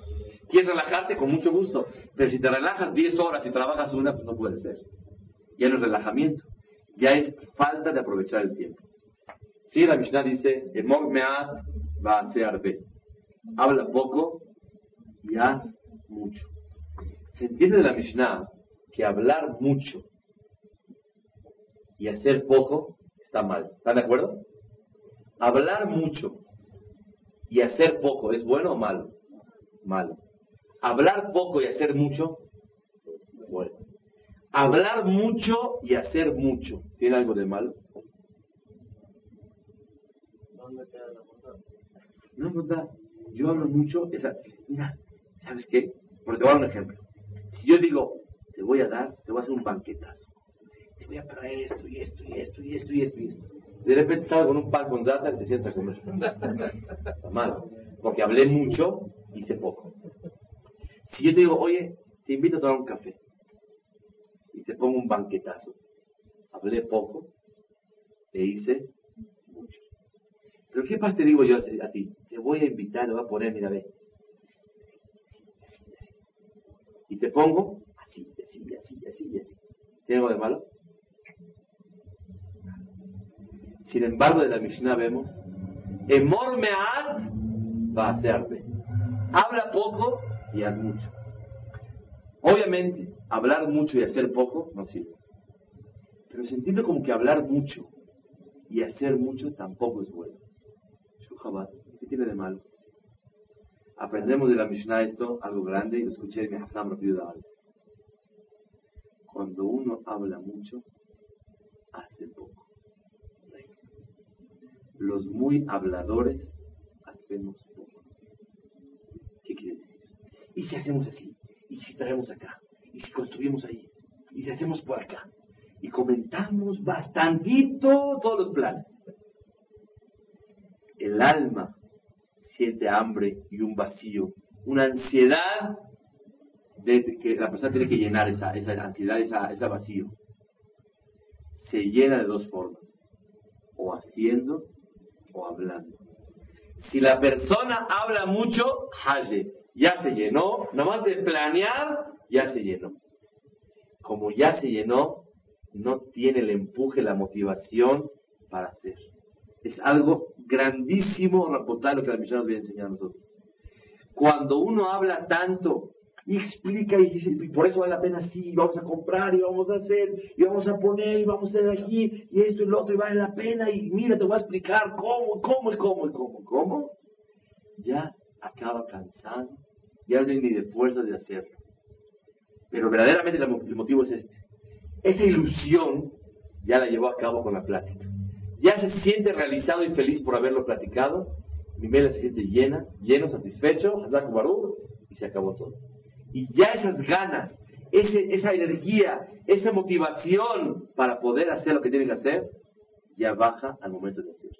¿Quieres relajarte? Con mucho gusto. Pero si te relajas 10 horas y trabajas una, pues no puede ser. Ya no es relajamiento. Ya es falta de aprovechar el tiempo. Sí, la Mishnah dice, me'at va a ser Habla poco y haz mucho. Se entiende de la Mishnah que hablar mucho y hacer poco está mal. ¿Están de acuerdo? Hablar mucho y hacer poco, ¿es bueno o malo? Malo. Hablar poco y hacer mucho, bueno. Hablar mucho y hacer mucho, ¿tiene algo de malo? No bondad. Yo hablo mucho, esa, mira, ¿sabes qué? Porque te voy a dar un ejemplo. Si yo digo, te voy a dar, te voy a hacer un banquetazo. Te voy a traer esto y esto y esto y esto y esto y esto. De repente salgo con un pan con zata y te sientas a comer. <laughs> Está mal. Porque hablé mucho, hice poco. Si yo te digo, oye, te invito a tomar un café y te pongo un banquetazo, hablé poco e hice mucho. Pero ¿qué pasa te digo yo a ti? Te voy a invitar, te voy a poner, mira, ve. Y te pongo así, así, así, así, así. ¿Tiene algo de malo? Sin embargo, de la Mishnah vemos, Emor va a hacerme. Habla poco y haz mucho. Obviamente, hablar mucho y hacer poco no sirve. Pero se entiende como que hablar mucho y hacer mucho tampoco es bueno. ¿Qué tiene de malo? Aprendemos de la Mishnah esto, algo grande, y lo escuché en mi Haftam rápido Cuando uno habla mucho, hace poco. Los muy habladores hacemos poco. ¿Qué quiere decir? ¿Y si hacemos así? ¿Y si traemos acá? ¿Y si construimos ahí? ¿Y si hacemos por acá? Y comentamos bastantito todos los planes. El alma siente hambre y un vacío, una ansiedad que la persona tiene que llenar esa, esa ansiedad, esa, ese vacío. Se llena de dos formas, o haciendo o hablando. Si la persona habla mucho, haye, ya se llenó, nomás de planear, ya se llenó. Como ya se llenó, no tiene el empuje, la motivación para hacer. Es algo grandísimo, reportar lo que la misión nos viene a enseñar a nosotros. Cuando uno habla tanto y explica y dice, por eso vale la pena, sí, vamos a comprar y vamos a hacer, y vamos a poner, y vamos a hacer aquí, y esto y lo otro, y vale la pena, y mira, te voy a explicar cómo, cómo, y cómo, y cómo, cómo, ya acaba cansado, ya no tiene ni de fuerza de hacerlo. Pero verdaderamente el motivo es este. Esa ilusión ya la llevó a cabo con la plática. Ya se siente realizado y feliz por haberlo platicado. Mi vela se siente llena, lleno, satisfecho, y se acabó todo. Y ya esas ganas, esa energía, esa motivación para poder hacer lo que tiene que hacer, ya baja al momento de hacer.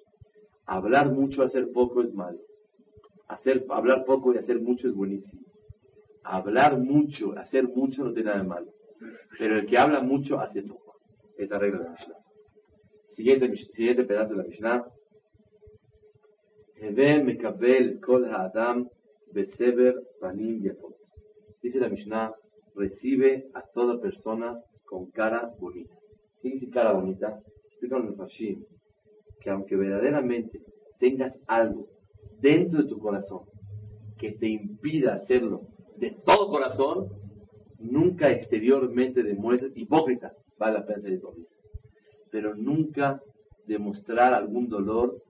Hablar mucho, hacer poco es malo. Hacer, hablar poco y hacer mucho es buenísimo. Hablar mucho, hacer mucho no tiene nada de malo. Pero el que habla mucho hace poco. Es la regla de la Mishnah. Siguiente, siguiente pedazo de la Mishnah. Dice la Mishnah, recibe a toda persona con cara bonita. ¿Qué dice cara bonita? Explican en el que aunque verdaderamente tengas algo dentro de tu corazón que te impida hacerlo de todo corazón, nunca exteriormente demuestres hipócrita. Vale la pena ser hipócrita. pero nunca demostrar algún dolor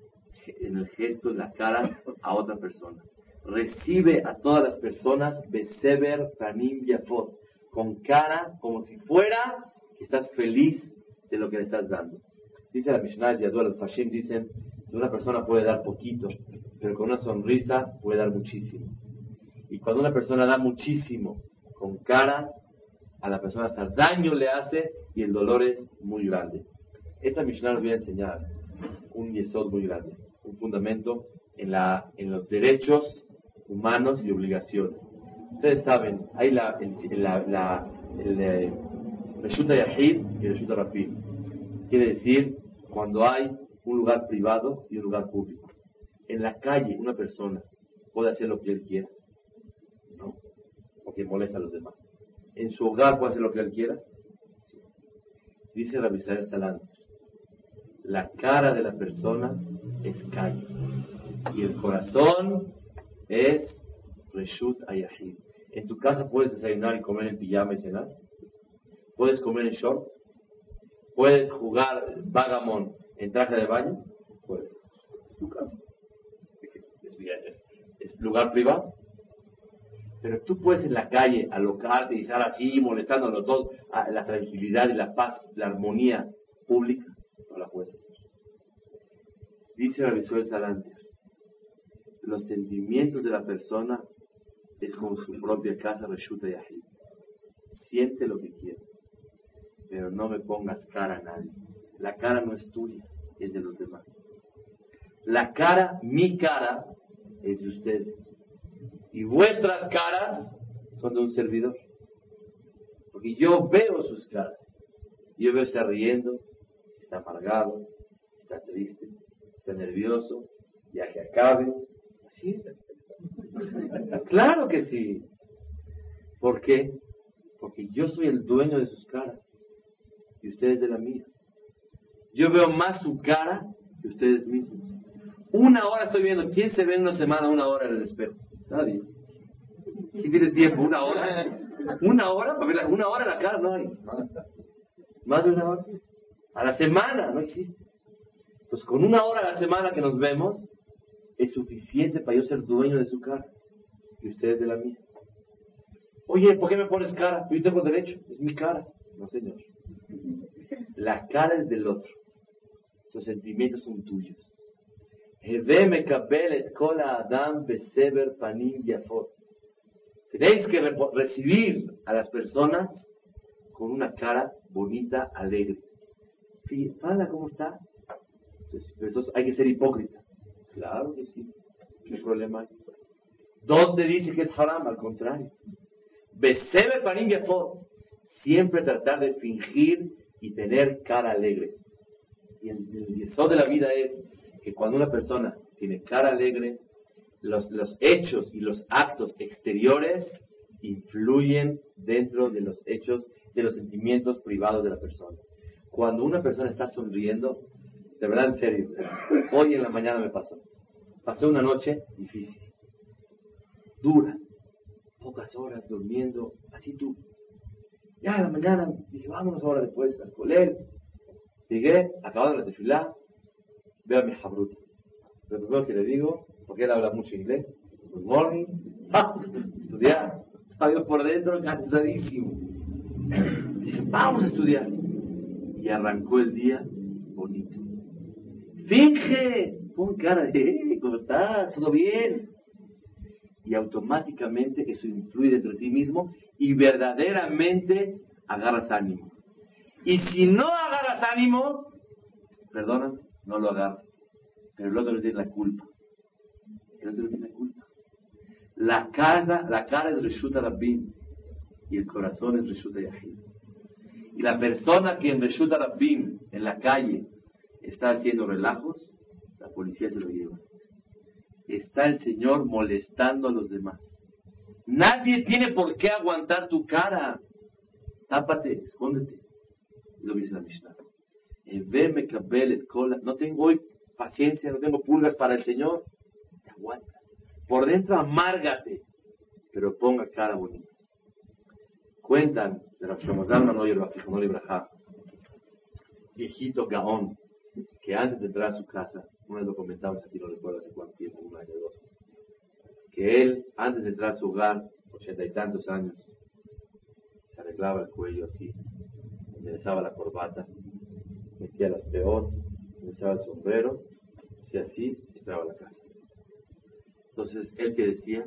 en el gesto, en la cara a otra persona. Recibe a todas las personas beseber panim yafot, con cara como fuera que estás feliz de lo que le estás dando. Dice la Mishnah de Yadua, los Fashim dicen una persona puede dar poquito, pero con una sonrisa puede dar muchísimo. Y cuando una persona da muchísimo con cara, a la persona hasta daño le hace y el dolor es muy grande. Esta Mishnah nos viene a enseñar un yesod muy grande, un fundamento en, la, en los derechos humanos y obligaciones. Ustedes saben, hay la, el, la, la el, Yahid y Reshuta Rapid. Quiere decir, cuando hay un lugar privado y un lugar público. En la calle, una persona puede hacer lo que él quiera, ¿no? Porque molesta a los demás. En su hogar puede hacer lo que él quiera. Sí. Dice la Misael Salam, la cara de la persona es calle y el corazón es Reshut Ayahid. En tu casa puedes desayunar y comer en pijama y cenar. Puedes comer en short. Puedes jugar vagamon en traje de baño. Puedes. Es tu casa. Es, lugar privado. Pero tú puedes en la calle alocarte y estar así molestándolo todo, la tranquilidad y la paz, la armonía pública, no la puedes hacer. Dice la visual Salanter, los sentimientos de la persona es como su propia casa, Reshuta Yahid. Siente lo que quieres, pero no me pongas cara a nadie. La cara no es tuya, es de los demás. La cara, mi cara, es de ustedes. Y vuestras caras son de un servidor. Porque yo veo sus caras. Yo veo está riendo, está amargado, está triste, está nervioso, ya que acabe. Así es. <laughs> Claro que sí. ¿Por qué? Porque yo soy el dueño de sus caras y ustedes de la mía. Yo veo más su cara que ustedes mismos. Una hora estoy viendo. ¿Quién se ve en una semana una hora en el espejo? Nadie. ¿Quién tiene tiempo? ¿Una hora? ¿Una hora? Una hora la cara no hay. Más de una hora. A la semana no existe. Entonces, con una hora a la semana que nos vemos, es suficiente para yo ser dueño de su cara y ustedes de la mía. Oye, ¿por qué me pones cara? Yo tengo derecho, es mi cara. No, señor. La cara es del otro. Los sentimientos son tuyos. Tenéis que recibir a las personas con una cara bonita, alegre. Fala, ¿cómo está? Entonces, hay que ser hipócrita. Claro que sí. ¿Qué problema hay? ¿Dónde dice que es haram? Al contrario. Besebe panim Siempre tratar de fingir y tener cara alegre. Y el, el de la vida es que cuando una persona tiene cara alegre, los, los hechos y los actos exteriores influyen dentro de los hechos, de los sentimientos privados de la persona. Cuando una persona está sonriendo, de verdad, en serio. Hoy en la mañana me pasó. Pasé una noche difícil, dura, pocas horas durmiendo, así tú. Ya en la mañana dije, vámonos ahora después al colegio. Llegué, acabado la tefilá, mi jabruta. Lo primero que le digo, porque él habla mucho inglés, good morning, <laughs> estudiar. Estaba por dentro cansadísimo. Dije, vamos a estudiar. Y arrancó el día bonito. Finge, pon cara de, ¿cómo estás? ¿Todo bien? Y automáticamente eso influye dentro de ti mismo y verdaderamente agarras ánimo. Y si no agarras ánimo, perdona, no lo agarras. Pero el otro tiene la culpa. El otro tiene la culpa. La cara, la cara es Reshuta Rabbin y el corazón es Reshuta Yahid. Y la persona que en Reshuta Rabbin, en la calle, está haciendo relajos, la policía se lo lleva. Está el Señor molestando a los demás. Nadie tiene por qué aguantar tu cara. Tápate, escóndete. Lo dice la Mishnah. No tengo paciencia, no tengo pulgas para el Señor. Te aguantas. Por dentro amárgate, pero ponga cara bonita. Cuentan de la no viejito gaón que antes de entrar a su casa, una vez lo comentamos aquí, no recuerdo hace cuánto tiempo, un año o dos, que él, antes de entrar a su hogar, ochenta y tantos años, se arreglaba el cuello así, enderezaba la corbata, metía las peor, enderezaba el sombrero, hacía así, entraba a la casa. Entonces, él que decía,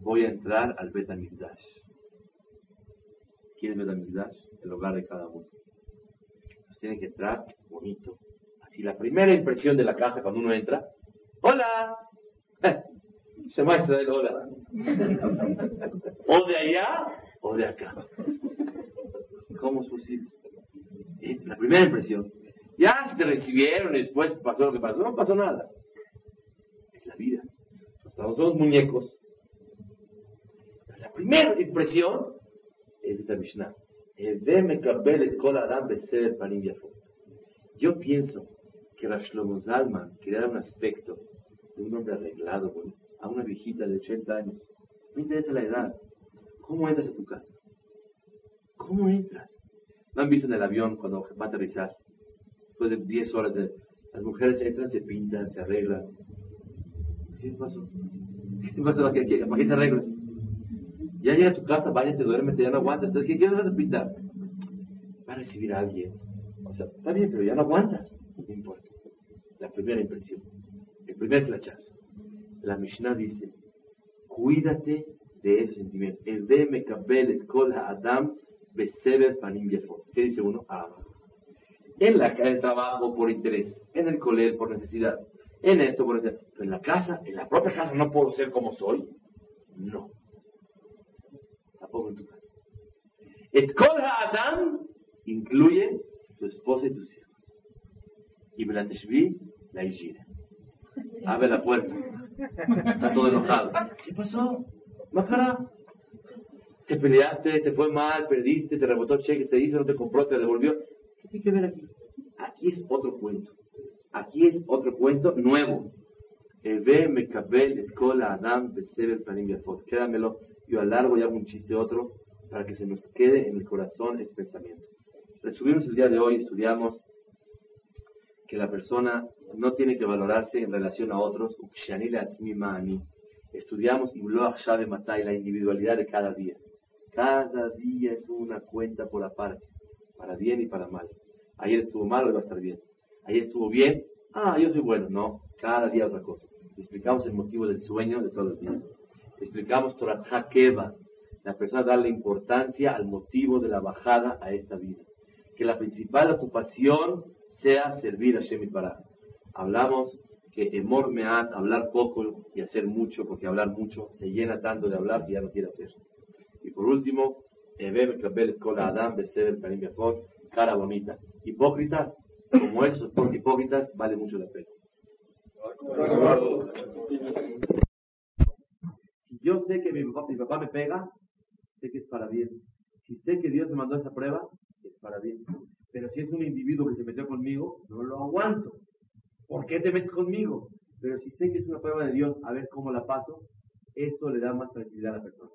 voy a entrar al Betamigdash. ¿Quién es Betamigdash? El hogar de cada uno. Entonces tiene que entrar bonito. Así, la primera impresión de la casa cuando uno entra, ¡Hola! <laughs> Se muestra el hola. <laughs> o de allá o de acá. ¿Cómo es posible? La primera impresión. Ya se te recibieron y después pasó lo que pasó. No pasó nada. Es la vida. Hasta somos muñecos. La primera impresión es esa Mishnah. Yo pienso que Rashlomo Zalman quería un aspecto de un hombre arreglado a una viejita de 80 años. No interesa la edad. ¿Cómo entras a tu casa? ¿Cómo entras? ¿No han visto en el avión cuando va a aterrizar? Después de 10 horas, de, las mujeres entran, se pintan, se arreglan. ¿Qué pasó? <laughs> ¿Qué pasó? ¿Para qué, te arreglas? Ya llega a tu casa, váyate, duérmete, ya no aguantas. ¿Qué, qué vas a pintar? Va a recibir a alguien. O sea, está bien, pero ya no aguantas. No importa. La primera impresión. El primer flachazo. La Mishnah dice, cuídate de esos sentimientos. El de Mekabel Kol Adam Beseber Panim ¿Qué dice uno? Ah, en, la, el trabajo por interés, en el colegio por necesidad, en esto por necesidad. Pero en la casa, en la propia casa, no puedo ser como soy. No. Tampoco en tu casa. El Kol Adam incluye tu esposa y tus hijos. Y Belateshvi, la higiene. Abre la puerta. Está todo enojado. ¿Qué pasó? Macara. Te peleaste, te fue mal, perdiste, te rebotó cheque, te hizo, no te compró, te devolvió. ¿Qué tiene que ver aquí? Aquí es otro cuento. Aquí es otro cuento nuevo. Eve Mekabel Etkola Adam. Quédamelo. Yo alargo y hago un chiste otro para que se nos quede en el corazón ese pensamiento. Resumimos el día de hoy, estudiamos que la persona no tiene que valorarse en relación a otros. Estudiamos de Matai, la individualidad de cada día. Cada día es una cuenta por aparte, para bien y para mal. Ayer estuvo mal, hoy va a estar bien. Ayer estuvo bien, ah, yo soy bueno. No, cada día otra cosa. Explicamos el motivo del sueño de todos los días. Explicamos Torah Keva, la persona darle importancia al motivo de la bajada a esta vida. Que la principal ocupación sea servir a Shemit Baraj. Hablamos que Emor Meat, hablar poco y hacer mucho, porque hablar mucho se llena tanto de hablar que ya no quiere hacer. Y por último, cara bonita. Hipócritas, como esos, porque hipócritas vale mucho la pena. Si yo sé que mi papá, mi papá me pega, sé que es para bien. Si sé que Dios me mandó esa prueba, es para bien. Pero si es un individuo que se metió conmigo, no lo aguanto. ¿Por qué te metes conmigo? Pero si sé que es una prueba de Dios, a ver cómo la paso, eso le da más tranquilidad a la persona.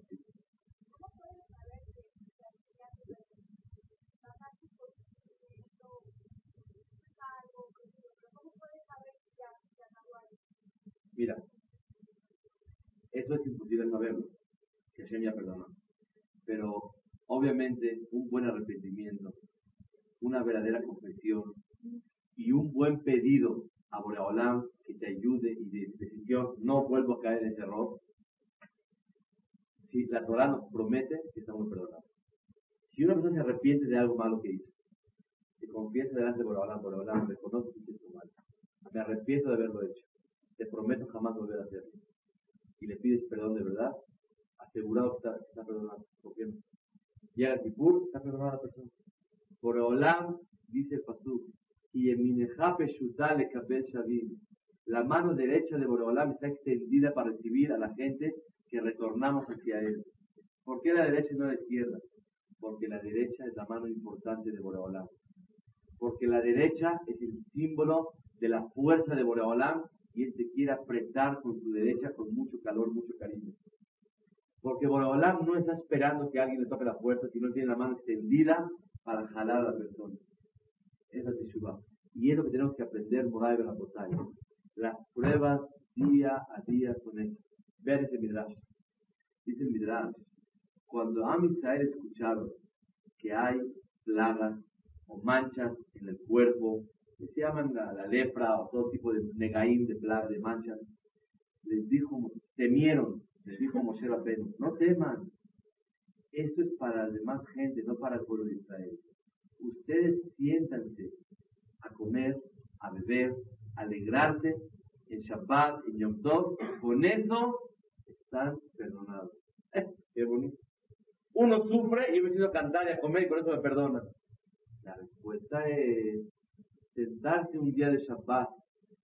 Mira, eso es imposible saberlo, que Hashem ya perdonó. Pero obviamente un buen arrepentimiento una verdadera confesión y un buen pedido a Boreolam que te ayude y de decisión, no vuelvo a caer en ese error. Si la Torah nos promete que estamos perdonados. Si una persona se arrepiente de algo malo que hizo, se confiesa delante de Boreolam, Boreolam, reconoce que hizo mal, me arrepiento de haberlo hecho, te prometo jamás volver a hacerlo, y le pides perdón de verdad, asegurado que está, está perdonado. ¿Por qué no? Llega Kipur, está perdonada la persona. Olam, dice el Pasuk, y la mano derecha de Boreolam está extendida para recibir a la gente que retornamos hacia él. ¿Por qué la derecha y no la izquierda? Porque la derecha es la mano importante de Boreolam. Porque la derecha es el símbolo de la fuerza de Boreolam y él te quiere apretar con su derecha con mucho calor, mucho cariño. Porque Boreolam no está esperando que alguien le toque la puerta, sino tiene la mano extendida para jalar a la persona. Esa es Teshuvah. Y es lo que tenemos que aprender, Moray la Las pruebas día a día con él. Ver ese Midrash. Dice el Midrash, cuando Am Israel escucharon que hay plagas o manchas en el cuerpo, se llaman la, lepra o todo tipo de negaín, de plagas, de manchas, les dijo, temieron, les dijo Moshe Rabbeinu, no teman, esto es para la demás gente, no para el pueblo de Israel. Ustedes siéntanse a comer, a beber, a alegrarse en Shabbat, en Yom Tov, con eso están perdonados. <laughs> qué bonito. Uno sufre y yo me siento a cantar y a comer y con eso me perdonan. La respuesta es sentarse un día de Shabbat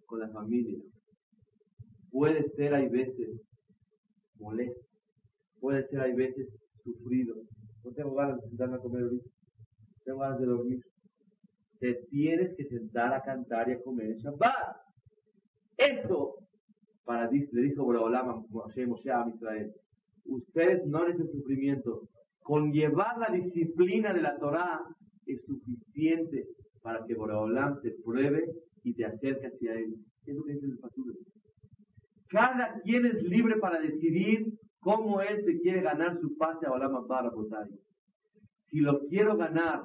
con la familia. Puede ser, hay veces, molesto. Puede ser, hay veces, sufrido. No tengo ganas de sentarme a comer ahorita. Tengo ganas de dormir. Te tienes que sentar a cantar y a comer en Shabbat. Eso, para, le dijo Boraholam Moshe Moshe a Israel, ustedes no necesitan sufrimiento. Con llevar la disciplina de la Torah es suficiente para que Boraholam te pruebe y te acerque hacia él. Es lo que dice el pastor. Cada quien es libre para decidir cómo él se quiere ganar su pase a Olam Abba Si lo quiero ganar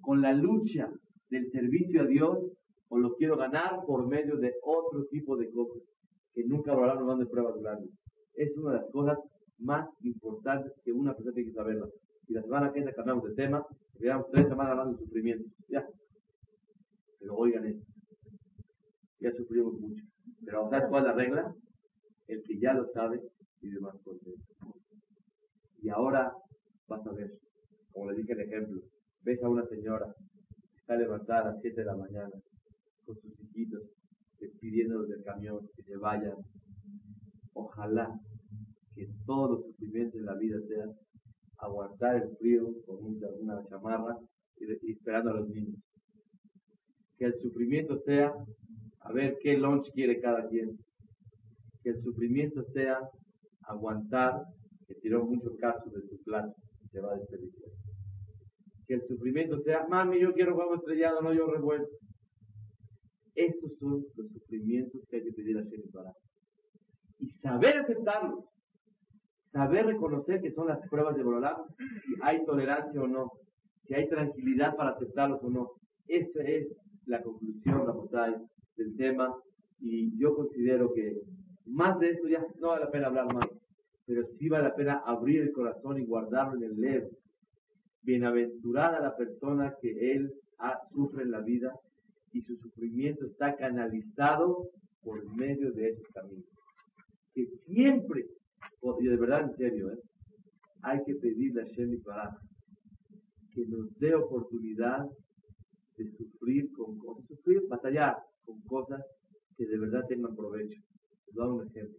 con la lucha del servicio a Dios, o lo quiero ganar por medio de otro tipo de cosas que nunca Olam nos dan de pruebas grandes. Es una de las cosas más importantes que una persona tiene que saberla. Y la semana que viene cambiamos de tema, quedamos tres semanas hablando de sufrimiento. Ya. Pero oigan esto. Ya sufrimos mucho. Pero ¿sabes cuál es la regla? El que ya lo sabe vive más contento. Y ahora vas a ver, como le dije el ejemplo, ves a una señora que está levantada a las 7 de la mañana con sus hijitos, despidiéndolos del camión, que se vayan. Ojalá que todos los sufrimientos de la vida sean aguantar el frío con una chamarra y, esperando a los niños. Que el sufrimiento sea a ver qué lunch quiere cada quien. Que el sufrimiento sea aguantar que tiró muchos casos de su plato se va a desperdiciar. Que el sufrimiento sea, mami, yo quiero huevo estrellado, no yo revuelto. Esos son los sufrimientos que hay que pedir a Shem para. Y saber aceptarlos. Saber reconocer que son las pruebas de Borolá, si hay tolerancia o no, si hay tranquilidad para aceptarlos o no. Esa es la conclusión, botella del tema. Y yo considero que más de eso ya no vale la pena hablar más, pero sí vale la pena abrir el corazón y guardarlo en el lev. Bienaventurada la persona que él sufre en la vida y su sufrimiento está canalizado por medio de ese camino. Que siempre, y de verdad en serio, ¿eh? hay que pedirle a Shem para que nos dé oportunidad de sufrir con cosas, sufrir, batallar con cosas que de verdad tengan provecho. Les voy a dar un ejemplo.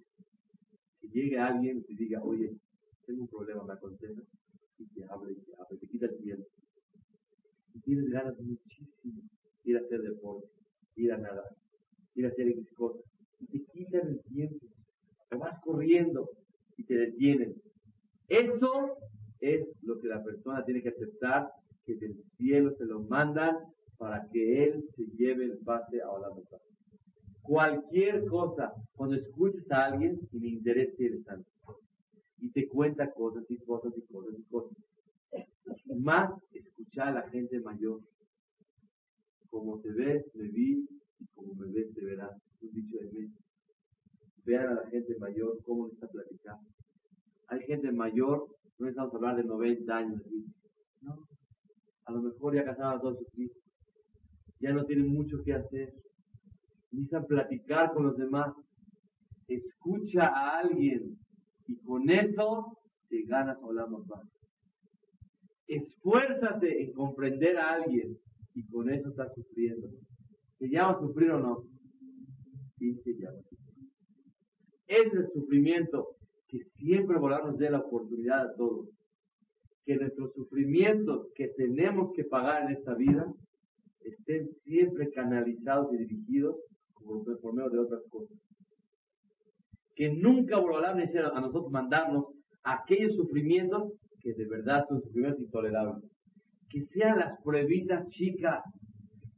Que llegue alguien y te diga, oye, tengo un problema, me aconseja, y te hable, y te hable, te quita el tiempo. Y tienes ganas muchísimo de ir a hacer deporte, ir a nadar, ir a hacer X cosas. Y te quitan el tiempo. O vas corriendo y te detienen. Eso es lo que la persona tiene que aceptar, que del cielo se lo mandan para que él se lleve el pase a la montaña cualquier cosa, cuando escuches a alguien y me interesa interesante, y te cuenta cosas y cosas y cosas y cosas, más escuchar a la gente mayor. Como te ves, me vi, y como me ves, te verás. Un dicho de mí. Vean a la gente mayor cómo está platicando. Hay gente mayor, no estamos hablando de 90 años, no. A lo mejor ya casaron a todos sus hijos. Ya no tienen mucho que hacer a platicar con los demás. Escucha a alguien y con eso te ganas hablamos más. Esfuérzate en comprender a alguien y con eso estás sufriendo. ¿Se llama sufrir o no? Sí, se llama sufrir. Es el sufrimiento que siempre volar nos dé la oportunidad a todos. Que nuestros sufrimientos que tenemos que pagar en esta vida estén siempre canalizados y dirigidos por, medio de otras cosas. Que nunca volverá a nosotros mandarnos aquellos sufrimientos que de verdad son sufrimientos intolerables. Que sean las pruebitas chicas,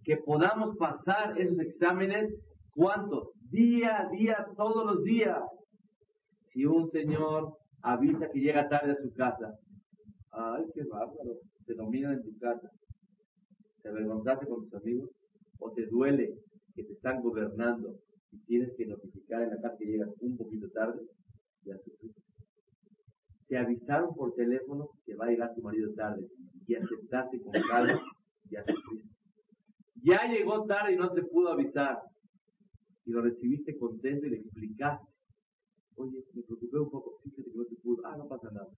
que podamos pasar esos exámenes, ¿cuántos? Día a día, todos los días. Si un señor avisa que llega tarde a su casa, ay, qué bárbaro, te dominan en tu casa, te avergonzaste con tus amigos, o te duele que te están gobernando y tienes que notificar en la casa que llegas un poquito tarde, ya sufriste. Te avisaron por teléfono que va a llegar tu marido tarde y aceptaste con calma, ya sufriste. Ya llegó tarde y no te pudo avisar. Y lo recibiste contento y le explicaste. Oye, me preocupé un poco, fíjate que no te pudo. Ah, no pasa nada.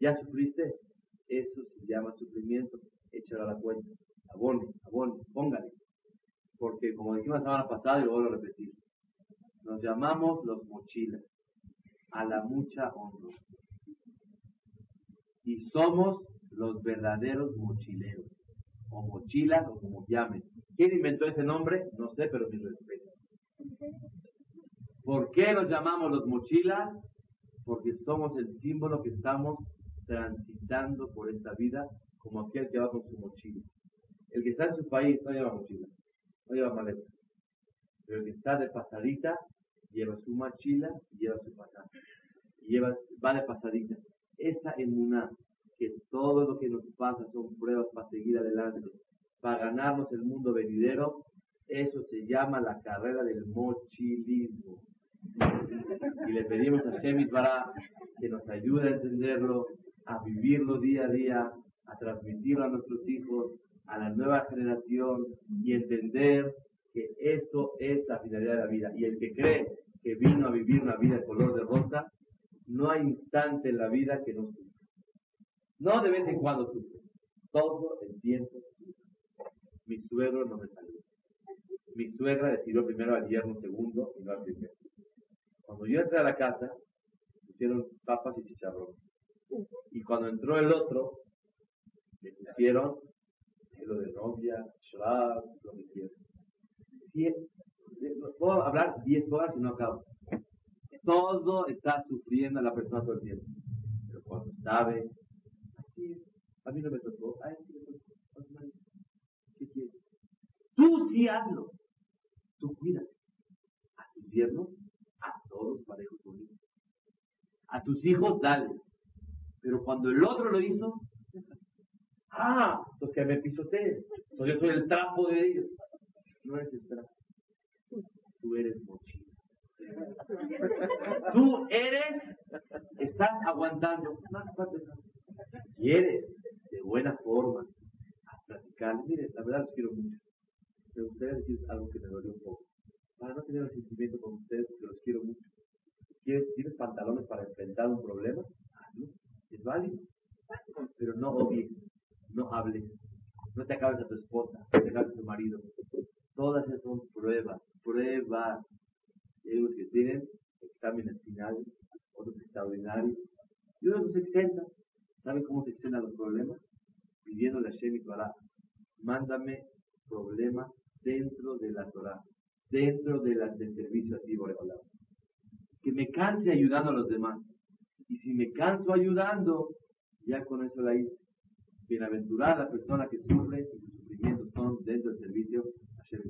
¿Ya sufriste? Eso se llama sufrimiento. Échalo la cuenta. Abone, abone, póngale. Porque como dijimos la semana pasada y lo vuelvo a repetir, nos llamamos los mochilas. A la mucha honra. Y somos los verdaderos mochileros o mochila, o como llamen. ¿Quién inventó ese nombre? No sé, pero mi respeto. ¿Por qué nos llamamos los mochilas? Porque somos el símbolo que estamos transitando por esta vida como aquel que va con su mochila. El que está en su país no lleva mochila, no lleva maleta. Pero el que está de pasadita lleva su mochila y lleva su pasaje. Y lleva, va de pasadita. Esa emuná que todo lo que nos pasa son pruebas para seguir adelante, para ganarnos el mundo venidero, eso se llama la carrera del mochilismo. Y le pedimos a Shemit para que nos ayude a entenderlo, a vivirlo día a día, a transmitirlo a nuestros hijos, a la nueva generación y entender que eso es la finalidad de la vida. Y el que cree que vino a vivir una vida de color de rosa, no hay instante en la vida que no no de vez en cuando sufre. Todo el tiempo Mi suegro no me salió. Mi suegra decidió primero al yerno segundo y no al primero. Cuando yo entré a la casa, pusieron papas y chicharrón. Y cuando entró el otro, le pusieron de novia, shrab, lo que quieran. puedo hablar 10 horas y no acabo. Todo está sufriendo la persona todo el tiempo. Pero cuando sabe a mí no me tocó, a él sí me tocó. ¿Qué quieres? Tú sí hazlo. Tú cuídate. A tus yernos, a todos parejos bonitos. A tus hijos, dale. Pero cuando el otro lo hizo, ah, pues que me pisotees. Entonces yo soy el trapo de ellos. No eres el trapo. Tú eres mochila. Tú eres, estás aguantando. Quieres de buena forma a platicar, mire, la verdad los quiero mucho. Me gustaría decir algo que me dolió un poco. Para no tener el sentimiento con ustedes, que los quiero mucho. ¿Tienes pantalones para enfrentar un problema? Es válido. Pero no odies, no hables, no te acabes a tu esposa, no te acabes a tu marido. Todas esas son pruebas, pruebas. Hay unos que tienen exámenes finales, otros extraordinarios, y otros exentan. ¿Saben cómo se extienden los problemas? Pidiéndole a Shem Torah, mándame problemas dentro de la Torah, dentro de la, del servicio a ti. Que me canse ayudando a los demás. Y si me canso ayudando, ya con eso la hice. Bienaventurada la persona que sufre y sus sufrimientos son dentro del servicio a Shem.